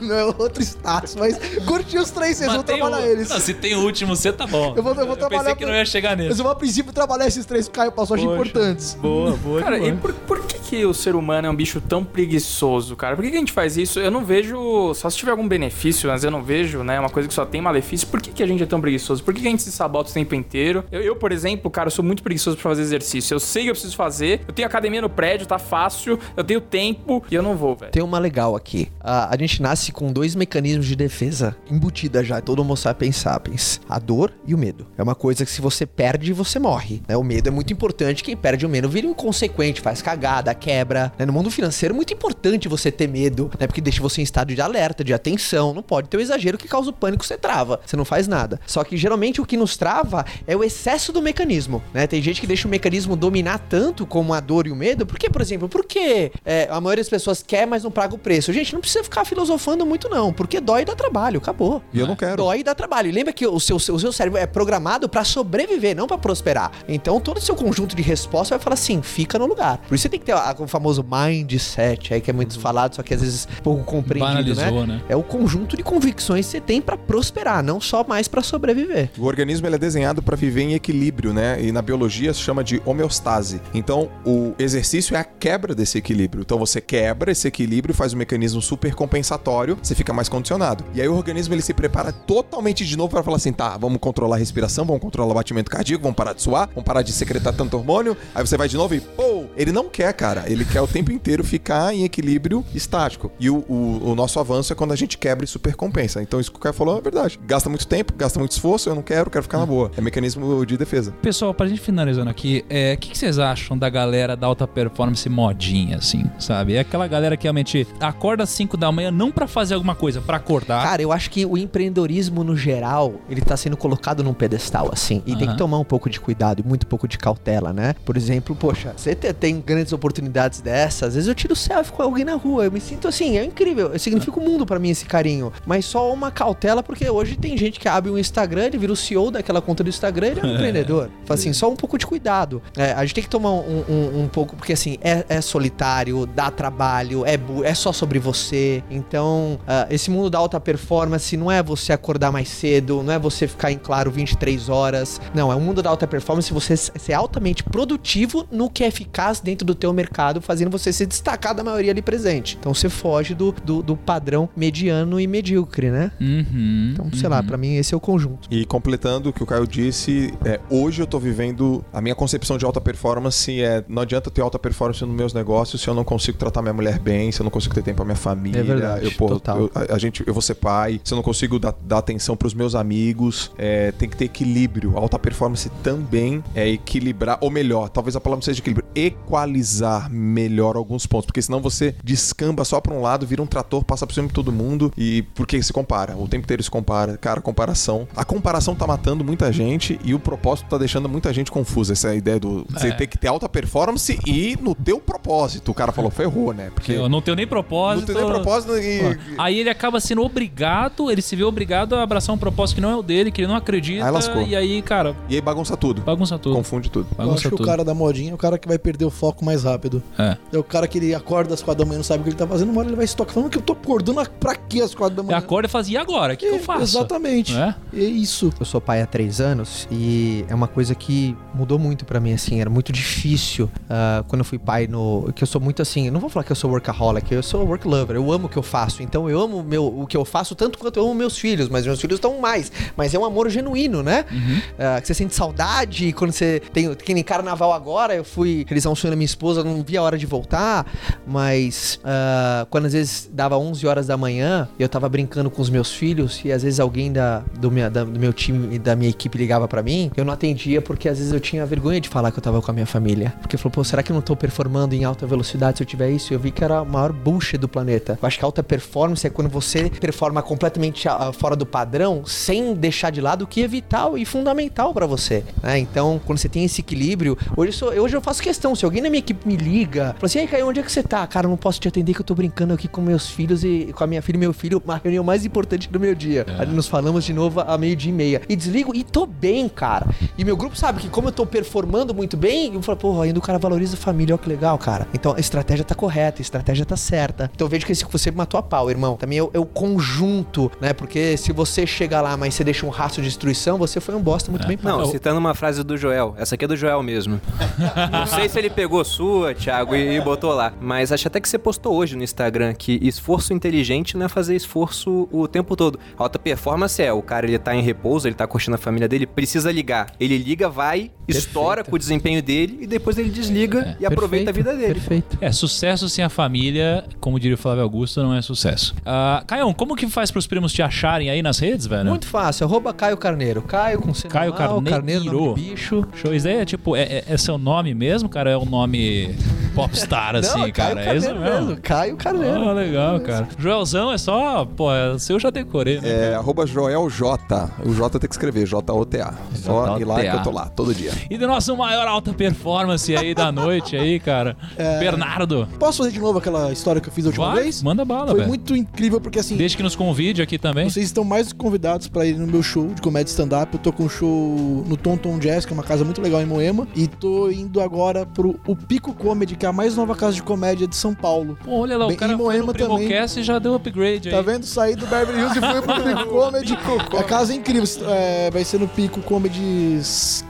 Não é outro status, mas curti os três Cs, Mas vou trabalhar eles. Não, se tem o último, você tá bom. Eu vou- eu vou trabalhar pensei que não ia chegar Mas nesse. eu vou a princípio trabalhar esses três que o Caio passou, Poxa. importantes. Boa, boa. Cara, boa. e por, por que, que o ser humano é um bicho tão preguiçoso, cara? Por que, que a gente faz isso? Eu não vejo. Só se tiver algum benefício, mas eu não vejo, né? Uma coisa que só tem malefício. Por que, que a gente é tão preguiçoso? Por que, que a gente se sabota o tempo inteiro? Eu, eu, por exemplo, cara, eu sou muito preguiçoso pra fazer exercício. Eu sei que eu preciso fazer. Eu tenho academia no prédio, tá fácil. Eu tenho tempo e eu não vou, velho. Tem uma legal aqui. A, a gente nasce com dois mecanismos de defesa embutida já, todo homo sapiens sapiens. A dor e o medo. É uma coisa que se você perde, você morre. Né? O medo é muito importante. Quem perde o medo vira inconsequente, faz cagada, quebra. né? No mundo financeiro é muito importante você ter medo, né? Porque deixa você em estado de alerta, de atenção. Não pode ter o exagero que causa o pânico, você trava. Você não faz nada. Só que geralmente o que nos trava é o excesso do mecanismo, né? Tem gente que deixa o mecanismo dominar tanto como a dor e o medo. Por quê, por exemplo? Porque é, a maioria das pessoas quer, mas não paga o preço. Gente, não precisa ficar filosofando muito, não. Porque dói e dá trabalho. Acabou. E eu não quero. Dói e dá trabalho. E lembra que o seu, o seu cérebro é programado pra sobreviver, não pra prosperar. Então todo o seu conjunto de resposta vai falar assim: fica no lugar. Por isso você tem que ter a- o famoso mindset aí, que é muito falado, só que às vezes pouco compreendido, Banalizou, né? né? É o conjunto de convicções que você tem pra prosperar, não só mais pra sobreviver. O organismo ele é desenhado para viver em equilíbrio, né? E na biologia se chama de homeostase. Então, o exercício é a quebra desse equilíbrio. Então, você quebra esse equilíbrio, faz um mecanismo super compensatório, você fica mais condicionado. E aí o organismo ele se prepara totalmente de novo para falar assim, tá, vamos controlar a respiração, vamos controlar o batimento cardíaco, vamos parar de suar, vamos parar de secretar tanto hormônio. Aí você vai de novo e pô, Ele não quer, cara. Ele quer o tempo inteiro ficar em equilíbrio estático. E o, o, o nosso avanço é quando a gente quebra e supercompensa. Então isso que o cara falou é verdade. Gasta muito tempo, gasta muito esforço, eu não quero, quero ficar na boa. É mecanismo de defesa. Pessoal, pra gente finalizando aqui, é, o que, que vocês acham da galera da alta performance modinha, assim, sabe? É aquela galera que realmente acorda às 5 da manhã não pra fazer alguma coisa, pra acordar. Cara, eu acho que o empreendedorismo no geral, ele tá sendo colocado num pedestal, assim. E tem Aham. que tomar um pouco de cuidado e muito pouco de cautela, né? Por exemplo, poxa, você te- tem grandes oportunidades dessas, às vezes eu tiro selfie com alguém na rua, eu me sinto assim, é incrível, significa o mundo pra mim esse carinho. Mas só uma cautela, porque hoje tem gente que abre um Instagram, ele vira o CEO daquela conta do Instagram, ele é um *laughs* empreendedor. Fala assim, só um pouco de cuidado. É, a gente tem que tomar um, um- um pouco, porque assim, é, é solitário, dá trabalho, é, é só sobre você. Então, ah, esse mundo da alta performance não é você acordar mais cedo, não é você ficar em claro 23 horas. Não, é um mundo da alta performance você ser altamente produtivo no que é eficaz dentro do teu mercado, fazendo você se destacar da maioria ali presente. Então você foge do, do, do padrão mediano e medíocre, né? Uhum, Então, sei lá, uhum. pra mim esse é o conjunto. E completando o que o Caio disse, é, hoje eu tô vivendo a minha concepção de alta performance é não adianta ter alta performance nos meus negócios se eu não consigo tratar minha mulher bem, se eu não consigo ter tempo pra minha família. É verdade, eu, pô, total. eu- a, a gente, eu vou ser pai, se eu não consigo dar, dar atenção pros meus amigos, é, tem que ter equilíbrio. A alta performance também é equilibrar, ou melhor, talvez a palavra não seja equilíbrio, equalizar melhor alguns pontos, porque senão você descamba só pra um lado, vira um trator, passa por cima de todo mundo e porque se compara, o tempo inteiro se compara. Cara, comparação. A comparação tá matando muita gente e o propósito tá deixando muita gente confusa. Essa é a ideia do você É. ter que ter alta performance e no teu propósito. O cara falou, ferrou, né? Porque Eu não tenho nem não propósito. tem nem propósito e. Aí ele acaba sendo obrigado, ele se vê obrigado a abraçar um propósito que não é o dele, que ele não acredita. Aí lascou. E aí, cara, E aí bagunça tudo. bagunça tudo. Confunde tudo. Eu Bagunça acho que o tudo. cara da modinha é o cara que vai perder o foco mais rápido. É. É o cara que ele acorda às quatro da manhã e não sabe o que ele tá fazendo, uma hora ele vai se tocar falando que eu tô acordando pra quê às quatro da Ele manhã? acorda e faz, e agora? O que, que eu faço? Exatamente. É? É isso. Eu sou pai há três anos e é uma coisa que mudou muito pra mim, assim, era muito difícil ah, quando eu fui pai no... Que eu sou muito assim, eu não vou falar que eu sou workaholic, eu sou work lover, eu amo o que eu faço, então eu amo meu, o que eu faço tanto quanto eu amo meus filhos, mas meus filhos estão mais, mas é um amor genuíno, né? Ah, que você sente saudade quando você tem, que nem carnaval agora, eu fui realizar um sonho da minha esposa, não vi a hora de voltar, mas ah, quando às vezes dava 11 horas da manhã, eu tava brincando com os meus filhos e às vezes alguém da, do, minha, da- do meu time da minha equipe ligava pra mim, eu não atendia porque às vezes eu tinha vergonha de falar que eu tava com a minha família. Porque falou, pô, será que eu não tô performando em alta velocidade se eu tiver isso? Eu vi que era a maior bullshit do planeta. Eu acho que alta performance é quando você performa completamente fora do padrão, sem deixar de lado o que é vital e fundamental pra você. né? Então, quando você tem esse equilíbrio, hoje eu, sou- hoje eu faço questão, se alguém na minha equipe me liga, fala assim, ei, Caio, onde é que você tá? Cara, eu não posso te atender que eu tô brincando aqui com meus filhos e com a minha filha e meu filho, uma reunião mais importante do meu dia. Aí nos falamos de novo a meio-dia e meia. E desligo e tô bem, cara. E meu grupo sabe que como eu tô performando muito bem, eu falo, pô, ainda o cara valoriza a família, ó que legal, cara. Então a estratégia tá correta, a estratégia tá certa. Então eu vejo que esse você matou a pau, irmão. Também é o, é o conjunto, né? Porque se você chega lá, mas você deixa um rastro de destruição, você foi um bosta muito bem pago. Não, citando uma frase do Joel. Essa aqui é do Joel mesmo. *laughs* Não sei se ele pegou sua, Thiago, e, e botou lá. Mas acho até que você postou hoje no Instagram que esforço inteligente não é fazer esforço o tempo todo. Alta performance é o cara, ele tá em repouso, ele tá curtindo a família dele, precisa ligar. Ele liga, vai, estoura com o desempenho dele e depois ele desliga e aproveita a vida dele. Perfeito. É, sucesso sem a família, como diria o Flávio Augusto, não é sucesso. Caião, como que faz pros primos te acharem aí nas redes, velho? Muito fácil, arroba Caio Carneiro. Caio com C Caio normal, Carneiro. de bicho. Show. Isso aí é tipo, é, é- é seu nome mesmo, cara? É um nome popstar, assim, Não, é cara? Caio É isso mesmo? mesmo. Caio Carneiro. Ah, legal, cara. Joelzão é só, pô, é, seu eu já decorei, né? É, arroba Joel J. O J tem que escrever, J-O-T-A. Só ir lá que eu tô lá, todo dia. E do nosso maior alta performance aí da noite aí, cara. Bernardo. Posso fazer de novo aquela história que eu fiz da última Vai, vez? manda bala, Foi velho. muito incrível porque assim, Desde que nos convide aqui também. vocês estão mais convidados pra ir no meu show de comédia stand-up. Eu tô com um show no Tom Tom Jazz, que é uma casa muito legal em Moema. E tô indo agora pro o Pico Comedy, que é a mais nova casa de comédia de São Paulo. Pô, olha lá, Bem, o cara em foi no Moema também. Primocast e já deu upgrade Tá aí. vendo? Saí do Beverly Hills e fui pro *laughs* Pico Comedy. A casa é incrível. É, vai ser no Pico Comedy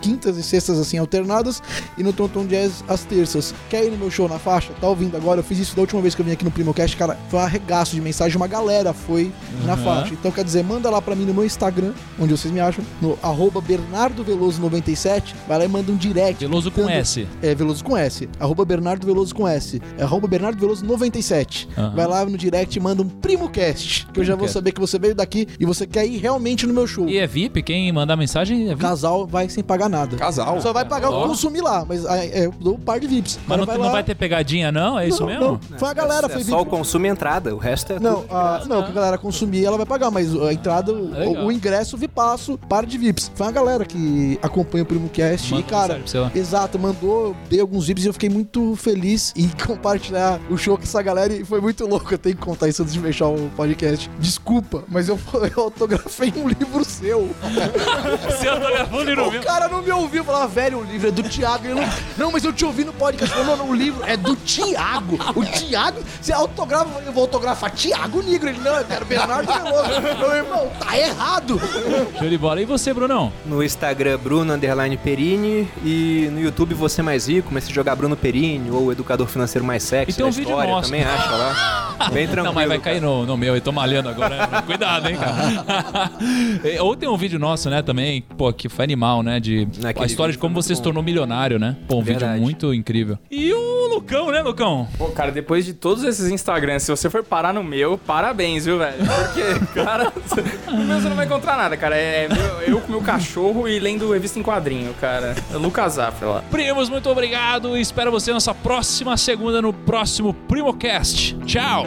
quintas e sextas, assim, alternadas. E no Tonton Jazz às terças. Quer ir no meu show na faixa? Tá ouvindo agora? Eu fiz isso da última vez que eu vim aqui no Primocast. Cara, foi um arregaço de mensagem. Uma galera foi na Uhum. faixa. Então, quer dizer, manda lá pra mim no meu Instagram, onde vocês me acham, no arroba Bernardo Veloso 97. Vai lá e manda um direct. Veloso com S. É, Veloso com S. Arroba Bernardo Veloso com S. É arroba Bernardo Veloso 97. Aham. Vai lá no direct e manda um PrimoCast. Que eu já vou Primocast. saber que você veio daqui e você quer ir realmente no meu show. E é VIP? Quem mandar mensagem é O VIP? casal vai sem pagar nada. Casal. Só vai pagar o consumir lá, mas é, é, eu dou um par de VIPs. Mas não, vai não vai ter pegadinha, não? É isso Não, mesmo? não. Foi a galera, é foi só o VIP. consumo e entrada, o resto é Não, tudo. a, não, que a galera consumir, ela vai pagar, mas a entrada, o, Legal. o ingresso, vipasso, par de VIPs. Foi a galera que acompanha o PrimoCast Manda e, cara, mensagem exato, mandou, dei alguns VIPs e eu fiquei muito feliz em *laughs* compartilhar o show com essa galera e foi muito louco. Eu tenho que contar isso antes de fechar o podcast. Desculpa, mas eu, *laughs* eu autografei um livro seu. *laughs* Você autografou o livro O cara não me ouviu falar, velho, o livro é do Thiago. Ele não, não, mas eu te ouvi no podcast. Falou, não, não, o livro é do Thiago. O Thiago, você autografa, eu vou autografar Thiago Negro. Ele, não, eu quero Bernardo Veloso. Meu irmão, tá errado. Show de bola. E você, Brunão? No Instagram, Bruno Underline Perini. E no YouTube, Você Mais Rico. Comecei a jogar Bruno Perini ou Educador Financeiro Mais Sexy. E tem um vídeo história, nosso. Também acha lá. *laughs* Bem tranquilo. Não, mas vai cair no, no meu, eu tô malhando agora. né? *laughs* Cuidado, hein, cara. *laughs* Ou tem um vídeo nosso, né, também, pô, que foi animal, né? De Naquele a história de vídeo como você muito se tornou milionário, né? Pô, um vídeo Verdade. muito incrível. E o Lucão, né, Lucão? Pô, cara, depois de todos esses Instagrams, se você for parar no meu, parabéns, viu, velho? Porque, cara, no meu você não vai encontrar nada, cara. É meu- eu com meu cachorro e lendo revista em quadrinho, cara. É Lucas Zafra lá. Primos, muito obrigado. Espero você nessa próxima segunda no próximo Primocast. Tchau!